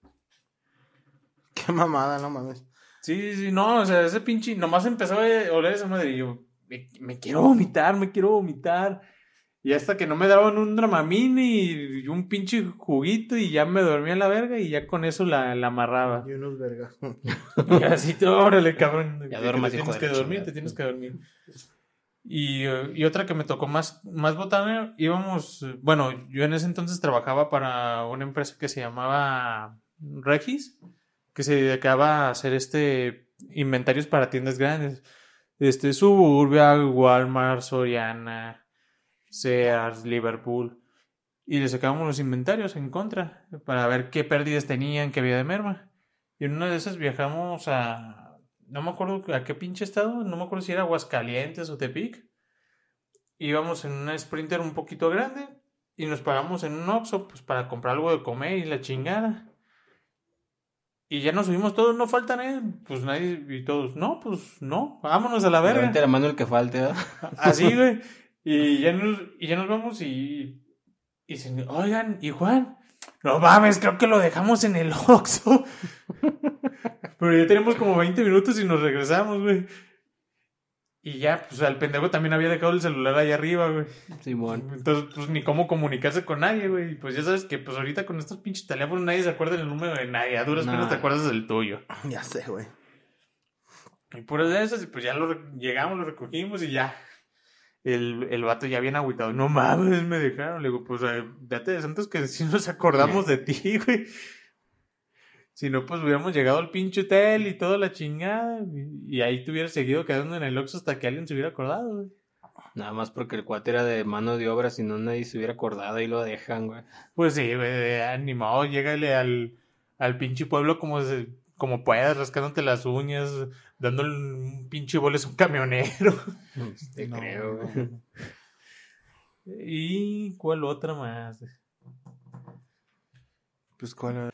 Qué mamada, no mames. Sí, sí, no, o sea, ese pinche, nomás empezó a oler esa madre y yo, me, me quiero vomitar, me quiero vomitar. Y hasta que no me daban un dramamine y un pinche juguito y ya me dormía en la verga y ya con eso la, la amarraba. Y unos vergas. *laughs* Y así, tú, órale, cabrón. Ya duermas, te tienes que dormir, chingada. te tienes que dormir. Y, eh, y otra que me tocó más, más íbamos, eh, bueno, yo en ese entonces trabajaba para una empresa que se llamaba Regis, que se dedicaba a hacer este inventarios para tiendas grandes. Este, Suburbia, Walmart, Soriana, Sears, Liverpool. Y le sacábamos los inventarios en contra para ver qué pérdidas tenían, qué había de merma. Y en una de esas viajamos a. No me acuerdo a qué pinche estado, no me acuerdo si era Aguascalientes o Tepic. Íbamos en una Sprinter un poquito grande y nos paramos en un Oxxo pues, para comprar algo de comer y la chingada. Y ya nos subimos todos, no falta nadie. Pues nadie, y todos, no, pues no, vámonos a la verga. Levante la mano el que falte, ¿verdad? Así, *laughs* güey. Y ya nos, y ya nos vamos y, y dicen, oigan, ¿y Juan? No mames, creo que lo dejamos en el Oxxo. Pero ya tenemos como 20 minutos y nos regresamos, güey. Y ya, pues al pendejo también había dejado el celular ahí arriba, güey. Simón. Entonces, pues ni cómo comunicarse con nadie, güey. Y Pues ya sabes que, pues ahorita con estos pinches teléfonos nadie se acuerda del número de nadie. A duras penas te acuerdas del tuyo. ya sé, güey. Y por de esas, y pues ya lo llegamos, lo recogimos y ya. El, el vato ya bien agüitado. No mames, me dejaron. Le digo, pues eh, date de santos que si nos acordamos de ti, güey. Si no, pues hubiéramos llegado al pinche hotel y toda la chingada. Y, y ahí te hubieras seguido quedando en el Oxxo hasta que alguien se hubiera acordado, güey. Nada más porque el cuate era de mano de obra, si no nadie se hubiera acordado y lo dejan, güey. Pues sí, güey, de animado, llégale al, al pinche pueblo como, se- como puedas, rascándote las uñas, dándole un pinche boles a un camionero. *laughs* Te No, creo, güey. no, no. ¿Y cuál otra más? Pues cuál.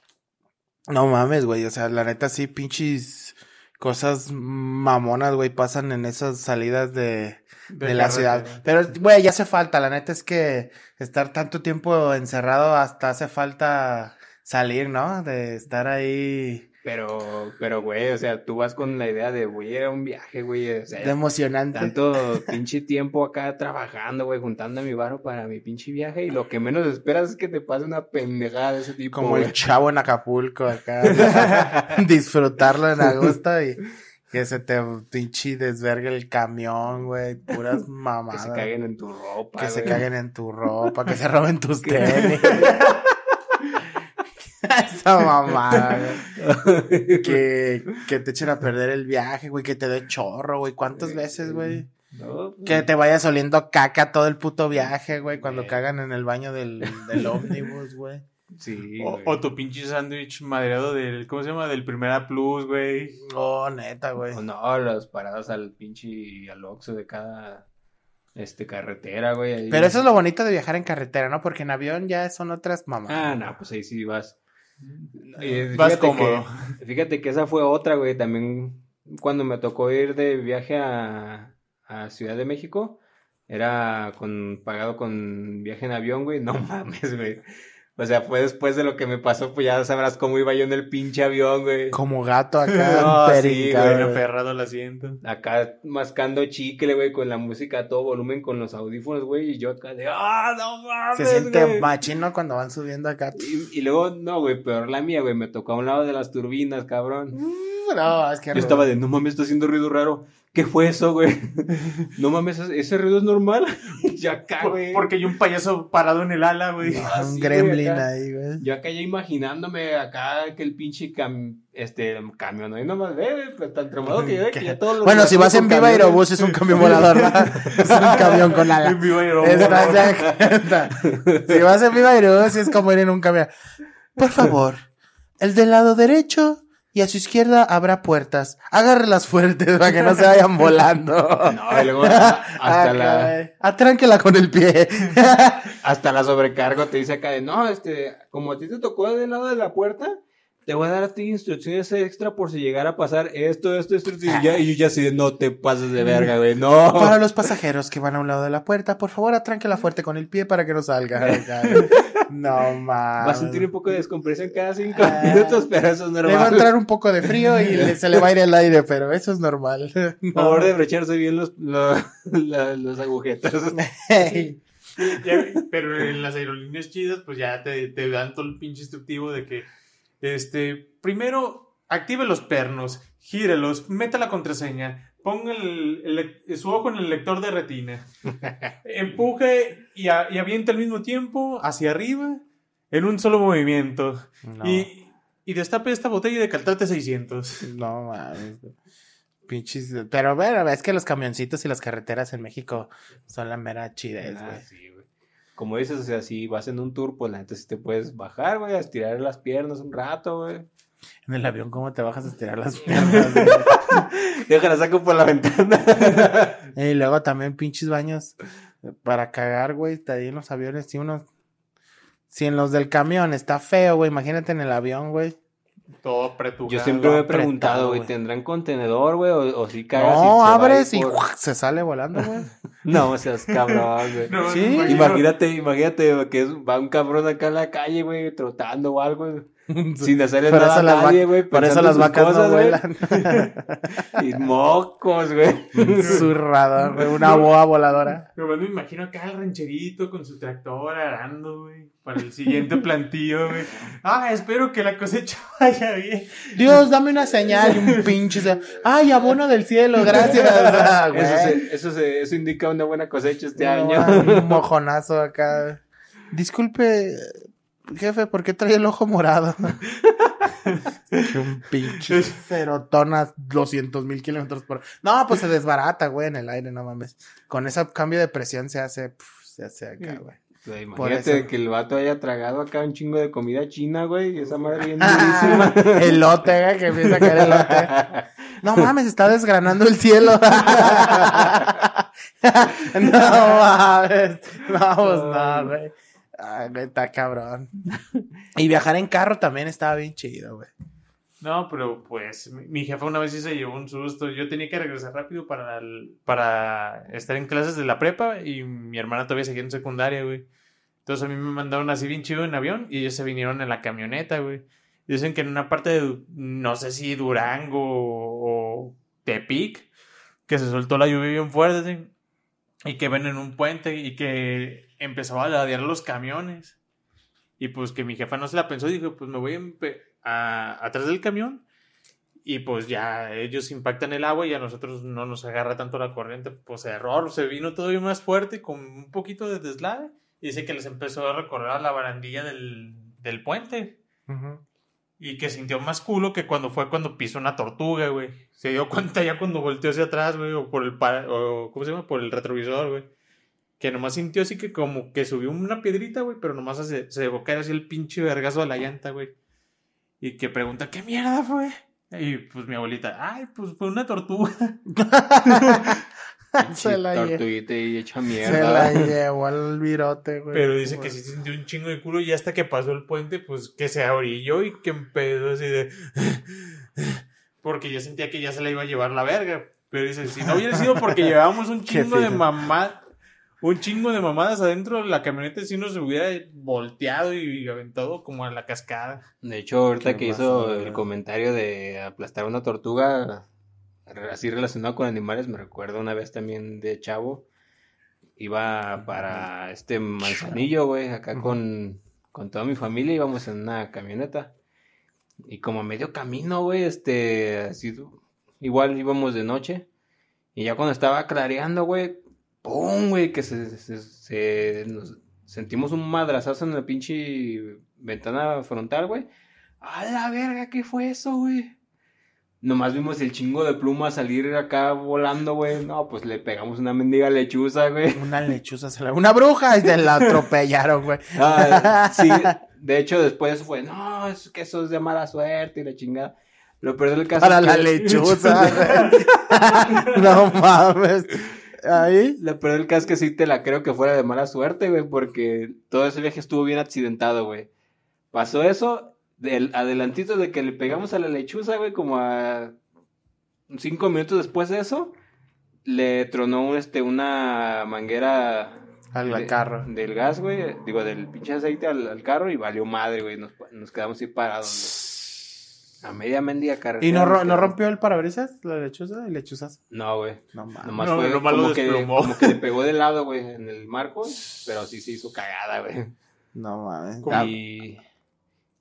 No mames, güey. O sea, la neta sí, pinches cosas mamonas, güey, pasan en esas salidas de, de, la ciudad. Pero, güey, ya hace falta. La neta es que estar tanto tiempo encerrado hasta hace falta salir, ¿no? De estar ahí Pero, pero, güey, o sea, tú vas con la idea de voy a ir a un viaje, güey. O sea, de emocionante. tanto *laughs* pinche tiempo acá trabajando, güey, juntando mi varo para mi pinche viaje y lo que menos esperas es que te pase una pendejada de ese tipo, Como güey. el chavo en Acapulco acá. *laughs* disfrutarlo en agosto y que se te pinche desvergue el camión, güey. Puras Que mamadas. se caguen en tu ropa, Que se güey. caguen en tu ropa, que se *laughs* roben tus tenis. Esa mamada, *laughs* güey. Que, que te echen a perder el viaje, güey. Que te dé chorro, güey. ¿Cuántas veces, güey? No, Que te vayas oliendo caca todo el puto viaje, güey. Cuando Eh. cagan en el baño del, del *laughs* ómnibus, güey. Sí, O, güey. o tu pinche sándwich madreado del, ¿cómo se llama? Del Primera Plus, güey. Oh, neta, güey. O no, las paradas al pinche al Oxxo de cada este carretera, güey. ahí. Pero eso es lo bonito de viajar en carretera, ¿no? Porque en avión ya son otras mamadas. Ah, no, pues ahí sí vas. Vas cómodo. que- fíjate que esa fue otra, güey. También cuando me tocó ir de viaje a, a Ciudad de México, era con pagado con viaje en avión, güey. No *laughs* mames, güey. O sea, fue después de lo que me pasó, pues ya sabrás cómo iba yo en el pinche avión, güey. Como gato acá, *laughs* No, sí, güey, aferrado al asiento. Acá mascando chicle, güey, con la música a todo volumen, con los audífonos, güey, y yo acá de, ¡ah, no mames! Se siente güey". machino cuando van subiendo acá. Y, y luego, no, güey, peor la mía, güey, me tocó a un lado de las turbinas, cabrón. No, es que Yo estaba de, no mames, está haciendo ruido raro. ¿Qué fue eso, güey? *laughs* no mames, ¿ese- ruido es normal. *laughs* ya acá, Por- güey. porque hay un payaso parado en el ala, güey. Ah, un sí, gremlin acá. ahí, güey. Yo acá ya imaginándome acá que el pinche cam- este camión ahí nomás ve, güey, pues tan tremado que ya, *laughs* que ya todos los Bueno, si vas en Viva Aerobús es un camión volador, ¿verdad? Es un camión con ala. en ¿Estás de acuerdo? Si vas en Viva Aerobús es como ir en un camión. Por favor, el del lado derecho y a su izquierda habrá puertas. Agárrelas fuertes *laughs* para que no se vayan *laughs* volando. No, y luego hasta, hasta *laughs* Ah, la. Atránquela con el pie. hasta la sobrecargo te dice acá de, no, este, como a ti te tocó del lado de la puerta, te voy a dar a ti instrucciones extra por si llegara a pasar esto, esto, esto, esto", y, ya, y yo ya así de, no te pases de verga, güey, no. Para los pasajeros que van a un lado de la puerta, por favor, atránquela fuerte con el pie para que no salga. *laughs* No mames. Va a sentir un poco de descompresión cada cinco Ah. minutos, pero eso es Le va a normal. entrar un poco de frío y le- se le va a ir el aire, pero eso es normal. *laughs* Por favor de brecharse bien los, *laughs* los, agujetas. Hey. Ya, pero en las aerolíneas chidas, pues ya te, te dan todo el pinche instructivo de que, este, primero, active los pernos, gírelos, meta la contraseña, ponga el, el- su ojo en el lector de retina, *laughs* empuje y, a- y avienta al mismo tiempo hacia arriba en un solo movimiento. No, Y, y destape esta botella de Caltrate 600. no mames. Pinches. Pero bueno, es que los camioncitos y las carreteras en México son la mera chidez, Ah, güey. Como dices, o sea, si vas en un tour, pues la neta sí te puedes bajar, güey, a estirar las piernas un rato, güey. En el avión, ¿cómo te bajas a estirar las piernas? *laughs* Déjala saco por la ventana. *laughs* y luego también pinches baños para cagar, güey. Está ahí en los aviones. Si uno. Si en los del camión está feo, güey. Imagínate en el avión, güey. Todo apretujado. Yo siempre me he preguntado, güey, güey. ¿tendrán contenedor, güey? O, o si cagas y No, abres y se sale volando, güey. *laughs* No, seas cabrón, güey. *laughs* No, Sí, Imagínate, imagínate que es- va un cabrón acá en la calle, güey, trotando o algo, *laughs* sin hacerle nada a las nadie, güey. Por eso las vacas cosas, no vuelan. *laughs* Y mocos, güey. Zurrador, güey. Una boa voladora. Nomás me imagino acá el rancherito con su tractor arando, güey. Para el siguiente plantío, güey. Ah, espero que la cosecha *laughs* vaya bien. Dios, dame una señal y un pinche. Ay, abono del cielo, gracias. Ah, güey. Eso, se- eso, se- eso indica una buena cosecha este No, año. Un mojonazo acá. Disculpe, jefe, ¿por qué trae el ojo morado? *laughs* Que un pinche ferotón a 200 mil kilómetros por No, pues se desbarata, güey, en el aire, no mames. Con ese cambio de presión se hace, pf, se hace acá, güey. O sea, Por imagínate eso. que el vato haya tragado acá un chingo de comida china, güey, y esa madre bien *laughs* durísima. elote, güey, que empieza a caer elote. No mames, está desgranando el cielo. *laughs* no mames. Vamos, no, güey. Ay, güey, está cabrón. *laughs* Y viajar en carro también estaba bien chido, güey. No, pero pues mi, mi jefa una vez sí se llevó un susto. Yo tenía que regresar rápido para, el- para estar en clases de la prepa y mi hermana todavía seguía en secundaria, güey. Entonces a mí me mandaron así bien chido en avión y ellos se vinieron en la camioneta, güey. Dicen que en una parte de, no sé si Durango o Tepic, que se soltó la lluvia bien fuerte y que ven en un puente y que empezaba a ladear los camiones. Y pues que mi jefa no se la pensó, dijo, pues me voy a atrás del camión y pues ya ellos impactan el agua y a nosotros no nos agarra tanto la corriente. Pues error, se vino todavía más fuerte con un poquito de deslave y dice que les empezó a recorrer a la barandilla del, del puente y que sintió más culo que cuando fue cuando pisó una tortuga, güey. Se dio cuenta ya cuando volteó hacia atrás, güey, o por el pa- o ¿cómo se llama? Por el retrovisor, güey. Que nomás sintió así que como que subió una piedrita, güey, pero nomás se, se dejó caer así el pinche vergazo de la llanta, güey. Y que pregunta, ¿qué mierda fue? Y pues mi abuelita, ay, pues fue una tortuga. *laughs* *laughs* se la, Tortuguita y hecha se mierda. la *laughs* llevó al virote, güey. Pero dice que sí sintió un chingo de culo y hasta que pasó el puente, pues que se orilló y que empezó así de... *laughs* Porque yo sentía que ya se la iba a llevar la verga. Pero dice, si no hubiera sido porque llevábamos un chingo de mamá... un chingo de mamadas adentro, la camioneta si no se hubiera volteado y aventado como a la cascada. De hecho, ahorita que hizo el comentario de aplastar una tortuga, así relacionado con animales, me recuerdo una vez también de chavo. Iba para este manzanillo, güey, acá con, con toda mi familia, íbamos en una camioneta. Y como a medio camino, güey, este, así, igual íbamos de noche. Y ya cuando estaba clareando, güey, ¡pum! güey, que se, se- se- nos sentimos un madrazazo en la pinche ventana frontal, güey. ¡A la verga! ¿Qué fue eso, güey? Nomás vimos el chingo de plumas salir acá volando, güey. No, pues le pegamos una mendiga lechuza, güey. Una lechuza, se la... una bruja y se la *laughs* atropellaron, güey. Ah, *laughs* sí, de hecho después fue, no, es que eso es de mala suerte y la chingada. Lo peor del caso Para es la lechuza, *laughs* güey. No mames. Ahí. Lo peor del caso es que sí te la creo que fuera de mala suerte, güey, porque todo ese viaje estuvo bien accidentado, güey. Pasó eso, del adelantito de que le pegamos a la lechuza, güey, como a cinco minutos después de eso, le tronó este, una manguera Al de- carro. del gas, güey, digo, del pinche aceite al, al carro y valió madre, güey, nos, nos quedamos ahí parados, güey. A media mendiga carretera. ¿Y no, ro- no rompió el parabrisas? La lechuza y lechuzas. No, güey. No mames. Nomás No, fue lo como que, como que le pegó de lado, güey, en el marco, *laughs* pero sí se hizo cagada, güey. No mames. Como- Ah, Y,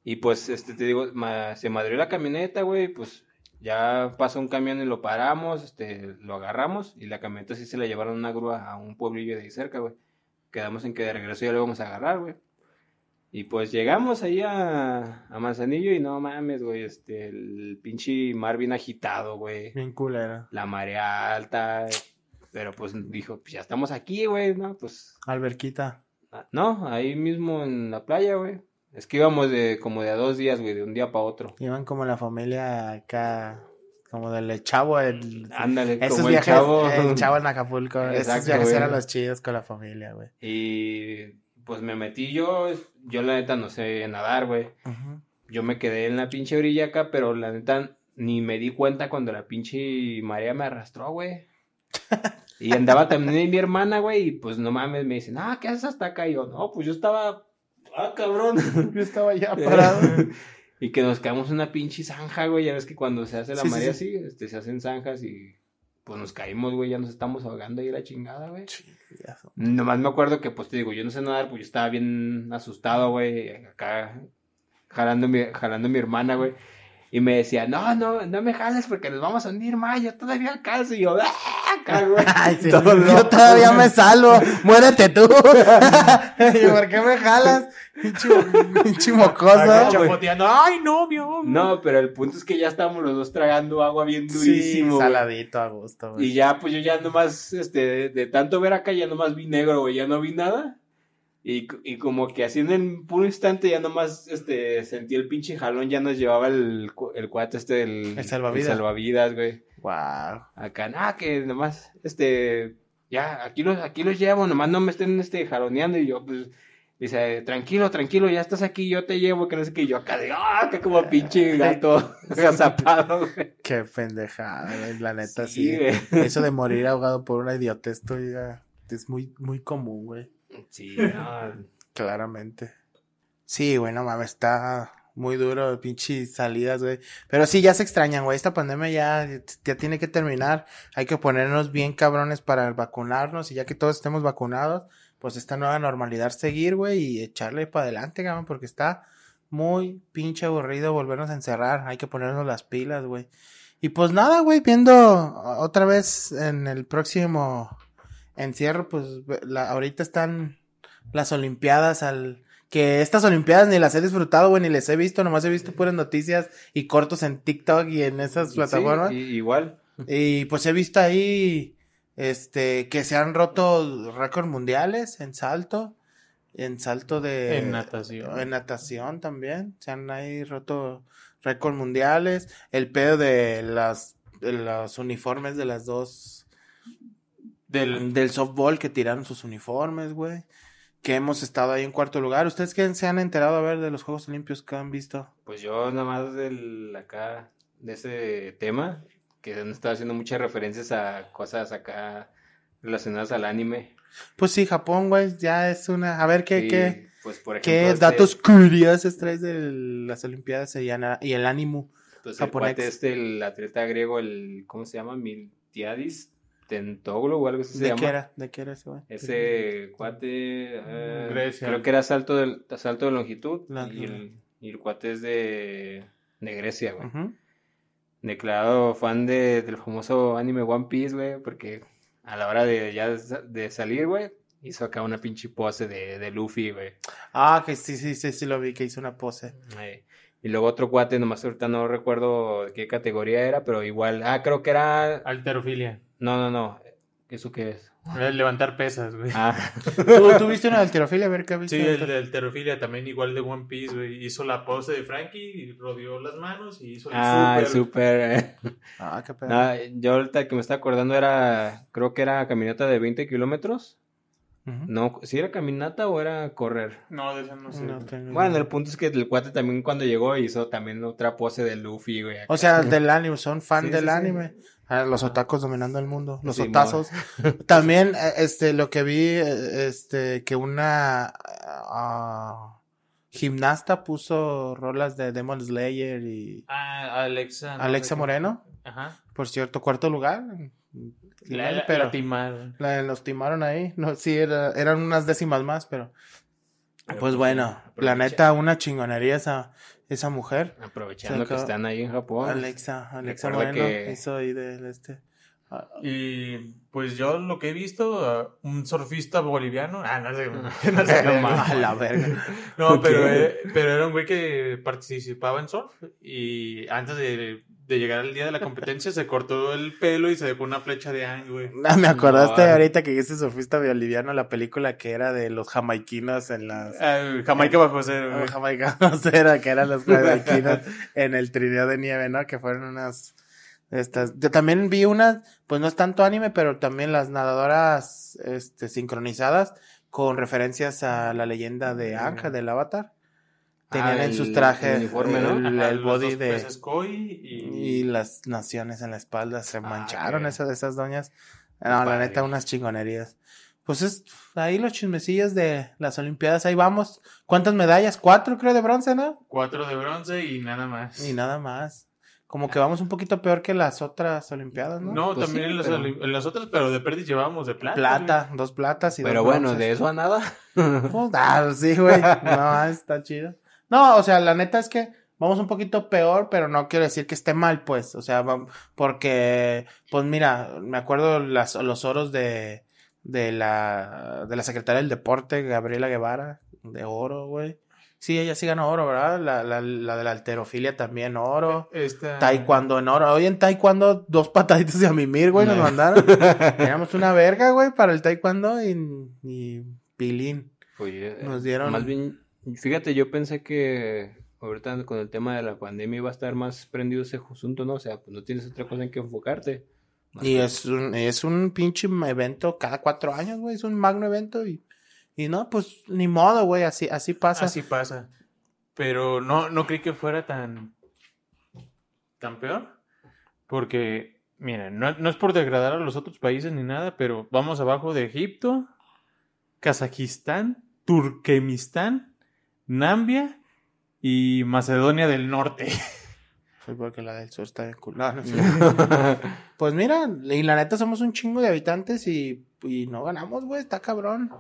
y pues, este, te digo, ma- se madrió la camioneta, güey, pues ya pasó un camión y lo paramos, este, lo agarramos y la camioneta sí se la llevaron una grúa a un pueblillo de ahí cerca, güey. Quedamos en que de regreso ya lo íbamos a agarrar, güey. Y pues llegamos ahí a, a Manzanillo y no mames, güey, este, el pinche mar bien agitado, güey Bien culera. la marea alta, pero pues dijo, pues ya estamos aquí, güey, ¿no? Pues, Alberquita. ah, no, ahí mismo en la playa, güey. Es que íbamos de como de a dos días, güey, de un día para otro. Iban como la familia acá. Como del chavo. El... Ándale, Esos como el viajes. chavo. El chavo en Acapulco. Esos Exacto, viajes güey. eran los chidos con la familia, güey. Y pues me metí yo, yo la neta no sé nadar, güey. Yo me quedé en la pinche orilla acá, pero la neta ni me di cuenta cuando la pinche marea me arrastró, güey. *laughs* Y andaba también mi hermana, güey, y pues no mames, me dicen, ah, ¿qué haces hasta acá? Y yo, no, pues yo estaba, ah, cabrón. *laughs* Yo estaba ya parado. *laughs* y que nos quedamos en una pinche zanja, güey. Ya ves que cuando se hace la Sí, marea sí. así, este, se hacen zanjas y pues nos caímos, güey. Ya nos estamos ahogando ahí la chingada, güey. Son- Nomás me acuerdo que, pues te digo, yo no sé nadar, pues yo estaba bien asustado, güey. Acá jalando mi, jalando a mi hermana, güey. Y me decía, no, no, no me jales porque nos vamos a hundir más. Yo todavía alcanzo. Y yo, ¡ah! *laughs* Sí. Yo todavía me salvo. Muérete tú. *laughs* ¿Y por qué me jalas? Güey. chapoteando. Ay, no, mi. No, pero el punto es que ya estábamos los dos tragando agua bien Sí, durísimo. güey. saladito a gusto, güey. Y ya, pues yo ya nomás, este, de, de tanto ver acá, ya nomás vi negro, güey, ya no vi nada. Y, y como que así en el puro instante ya nomás, este, sentí el pinche jalón, ya nos llevaba el, el cuate este del... El salvavidas. el salvavidas, güey. Wow. Acá, nada, que nomás, este, ya, aquí los, aquí los llevo, nomás no me estén, este, jaloneando. Y yo, pues, dice, tranquilo, tranquilo, ya estás aquí, yo te llevo, que no sé qué. Y yo acá de, ah, acá como *laughs* pinche gato *laughs* agazapado, güey. Qué pendejada, güey. La neta, Sí. Eso de morir ahogado por una idiotez, tú, ya, es muy, muy común, güey. Sí, no, *laughs* Claramente. Sí, güey, no mames, está muy duro, pinche salidas, güey. Pero sí, ya se extrañan, güey. Esta pandemia ya, ya tiene que terminar. Hay que ponernos bien cabrones para vacunarnos y ya que todos estemos vacunados, pues esta nueva normalidad seguir, güey, y echarle para adelante, cabrón, porque está muy pinche aburrido volvernos a encerrar. Hay que ponernos las pilas, güey. Y pues nada, güey, viendo otra vez en el próximo encierro, pues la, ahorita están las Olimpiadas al que estas Olimpiadas ni las he disfrutado, güey, ni les he visto, nomás he visto puras noticias y cortos en TikTok y en esas plataformas. Sí, y- igual. Y pues he visto ahí este que se han roto récords mundiales en salto, en salto de En natación. en natación también, se han ahí roto récords mundiales, el pedo de las de los uniformes de las dos Del, del softball que tiraron sus uniformes, güey. Que hemos estado ahí en cuarto lugar. ¿Ustedes qué se han enterado a ver de los Juegos Olímpicos que han visto? Pues yo nada más del acá, de ese tema, que han estado haciendo muchas referencias a cosas acá relacionadas al anime. Pues sí, Japón, güey, ya es una... A ver, ¿qué, qué, pues, por qué ejemplo, este- datos curiosos traes de las Olimpiadas y, el ánimo? Pues el cuate este, el atleta griego, el, ¿cómo se llama? Miltiadis Tentoglu o algo así se ¿De llama. qué era? ¿De qué era ese, güey? Ese cuate, eh, Grecia. creo que era salto de, salto de longitud La- y, el, y el cuate es de, de Grecia, güey. Declarado fan de, del famoso anime One Piece, güey, porque a la hora de ya de, de salir, güey, hizo acá una pinche pose de, de Luffy, güey. Ah, que sí, sí, sí, sí lo vi, que hizo una pose. Eh, Y luego otro cuate, nomás ahorita no recuerdo qué categoría era, pero igual, ah, creo que era, Alterofilia. no, no, no, ¿eso qué es? Levantar pesas, güey. Ah, ¿Tú, tú viste una alterofilia? A ver, ¿qué viste? Sí, el de alterofilia también igual de One Piece, güey. Hizo la pose de Frankie y rodeó las manos y hizo el ah, super. súper. eh. Ah, qué pedo. Ah, yo ahorita que me está acordando era, creo que era caminata de 20 kilómetros. No, si era caminata o era correr. No, de eso no sé. No tengo Bueno, idea. el punto es que el cuate también cuando llegó hizo también otra pose de Luffy, güey. acá. O sea, del anime, son fan Sí, del sí, anime. Ah, los otacos dominando el mundo, los Sí, otazos. *laughs* También, eh, este, lo que vi, eh, este, que una ah, gimnasta puso rolas de Demon Slayer y Ah, Alexa. no Alexa Moreno, Ajá. por cierto, cuarto lugar. La, la- pero la timaron. la- los timaron ahí. No, sí, era- eran unas décimas más, pero. Pero, Pues pues, bueno, la neta, una chingonería esa, esa mujer. Aprovechando que están ahí en Japón. Alexa, Alexa Moreno que- hizo ahí del este. ah, Y pues yo lo que he visto, ah, un surfista boliviano. Ah, no sé. *laughs* *laughs* No, sé no a la verga. No, pero, eh, pero era un güey que participaba en surf y antes de, de llegar al día de la competencia se cortó el pelo y se dejó una flecha de ang, güey. Ah, me acordaste No. ahorita que ese surfista boliviano, la película que era de los jamaiquinos en las. Ah, Jamaica bajo cero, güey. Jamaicanos *laughs* era que eran los *laughs* jamaiquinos en el trineo de nieve, ¿no? Que fueron unas. Estas. Yo también vi unas, pues no es tanto anime, pero también las nadadoras este, sincronizadas con referencias a la leyenda de Anja, del Avatar. Tenían Ah, en sus trajes el uniforme, ¿no? el, Ajá, el los body de. y, Y las naciones en la espalda se Ah, mancharon qué- esas, esas doñas. No, la padre. neta, unas chingonerías. Pues es ahí los chismecillos de las Olimpiadas, ahí vamos. ¿Cuántas medallas? Cuatro, creo, de bronce, ¿no? cuatro de bronce y nada más. Y nada más. Como que vamos un poquito peor que las otras Olimpiadas, ¿no? No, Pues también sí, en, las, pero- oli- en las otras, pero de perdiz llevábamos de plata. Plata, dos platas y Pero dos bueno, bronces. de eso a nada. Pues, ah, sí, güey. *laughs* No, está chido. No, o sea, la neta es que vamos un poquito peor, pero no quiero decir que esté mal, pues. O sea, porque, pues mira, me acuerdo las, los oros de, de la, de la secretaria del deporte, Gabriela Guevara, de oro, güey. Sí, ella sí ganó oro, ¿verdad? La, la, la de la alterofilia también oro. Esta... Taekwondo en oro. Hoy en Taekwondo, dos pataditas de Amimir, güey, nos mandaron. *laughs* Teníamos una verga, güey, para el Taekwondo y, y pilín. Oye, Nos dieron- Más bien, fíjate, yo pensé que ahorita con el tema de la pandemia iba a estar más prendido ese asunto, ¿no? O sea, pues no tienes otra cosa en que enfocarte. Y es un, es un pinche evento cada cuatro años, güey. Es un magno evento y, y no, pues ni modo, güey. Así, así pasa. Así pasa. Pero no, no creí que fuera tan, tan peor. Porque, miren, no, no es por degradar a los otros países ni nada, pero vamos abajo de Egipto, Kazajistán, Turkmenistán, Nambia y Macedonia del Norte. Fue porque la del sur está bien es *laughs* Pues mira, y la neta somos un chingo de habitantes y, y no ganamos, güey. Está cabrón.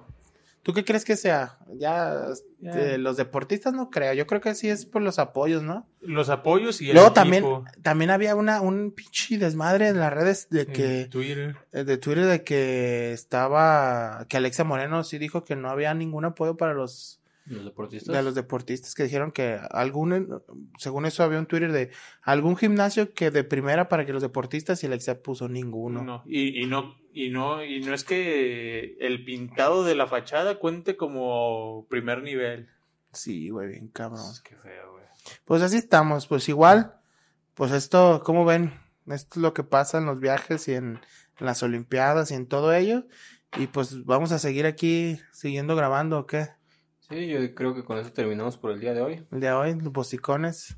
¿Tú qué crees que sea? Ya, Ya. eh, los deportistas no creo. Yo creo que sí es por los apoyos, ¿no? Los apoyos y el Luego también, equipo también había una, un pinche desmadre en las redes de en que, Twitter. eh, de Twitter de que estaba, que Alexa Moreno sí dijo que no había ningún apoyo para los, Los deportistas. de los deportistas que dijeron que algún, según eso había un Twitter de algún gimnasio que de primera para que los deportistas y Alexa puso ninguno. No, y, y no, y no, y no es que el pintado de la fachada cuente como primer nivel. Sí, güey, bien cabrón. Qué feo, güey. Pues así estamos, pues igual, pues esto, ¿cómo ven? Esto es lo que pasa en los viajes y en, en las Olimpiadas y en todo ello. Y pues vamos a seguir aquí siguiendo grabando, ¿o qué? Sí, yo creo que con eso terminamos por el día de hoy. El día de hoy, los bocicones.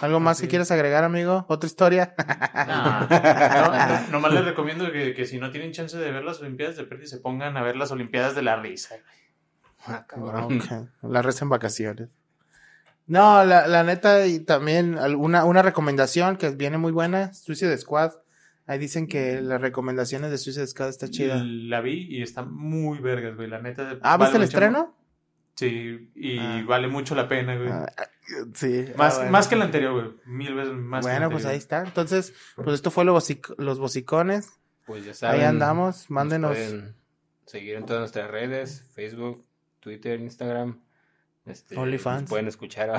¿Algo más Así que quieras agregar, amigo? ¿Otra historia? No, *laughs* no, no, nomás les recomiendo que, que si no tienen chance de ver las Olimpiadas de Perdi, se pongan a ver las Olimpiadas de la risa. Ah, cabrón. La reza en vacaciones. No, la, la neta, y también alguna, una recomendación que viene muy buena, Suicide Squad. Ahí dicen que las recomendaciones de Suicide Squad está chida. La vi y está muy vergas, güey. La neta. Ah, vale ¿viste el estreno? Sí, y Ah. vale mucho la pena, güey. Ah, sí. más, ah, bueno. más que el anterior, güey. Mil veces más. que el Bueno, pues anterior. ahí está. Entonces, pues esto fue los, bocic- los bocicones. Pues ya saben. Ahí andamos. nos Mándenos. pueden seguir en todas nuestras redes: Facebook, Twitter, Instagram. Este, OnlyFans. Pueden escuchar *laughs* a.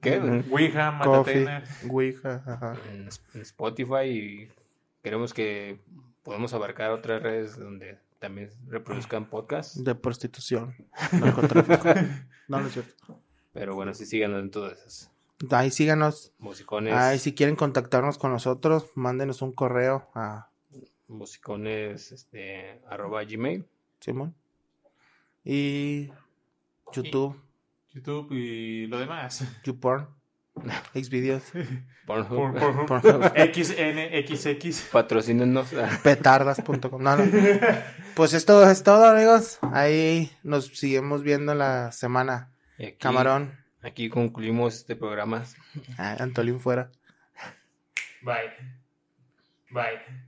¿Qué? Ouija, Matatena. Ouija, ajá. En, en Spotify y queremos que podamos abarcar otras redes donde también reproduzcan podcasts. De prostitución, narcotráfico. *laughs* no, no es cierto. Pero bueno, sí síganos en todas esas. Ahí síganos. Musicones, Ahí si quieren contactarnos con nosotros, mándenos un correo a musicones, este, arroba gmail. Simón. Y YouTube, YouTube y lo demás. YouPorn, *laughs* Xvideos, Pornhub. Por, por, Pornhub. *laughs* XNXX. Patrocínenos. *laughs* petardas.com. No, no. Pues esto es todo, amigos. Ahí nos seguimos viendo la semana. Y aquí, Camarón. Aquí concluimos este programa. Ah, Antolín fuera. Bye. Bye.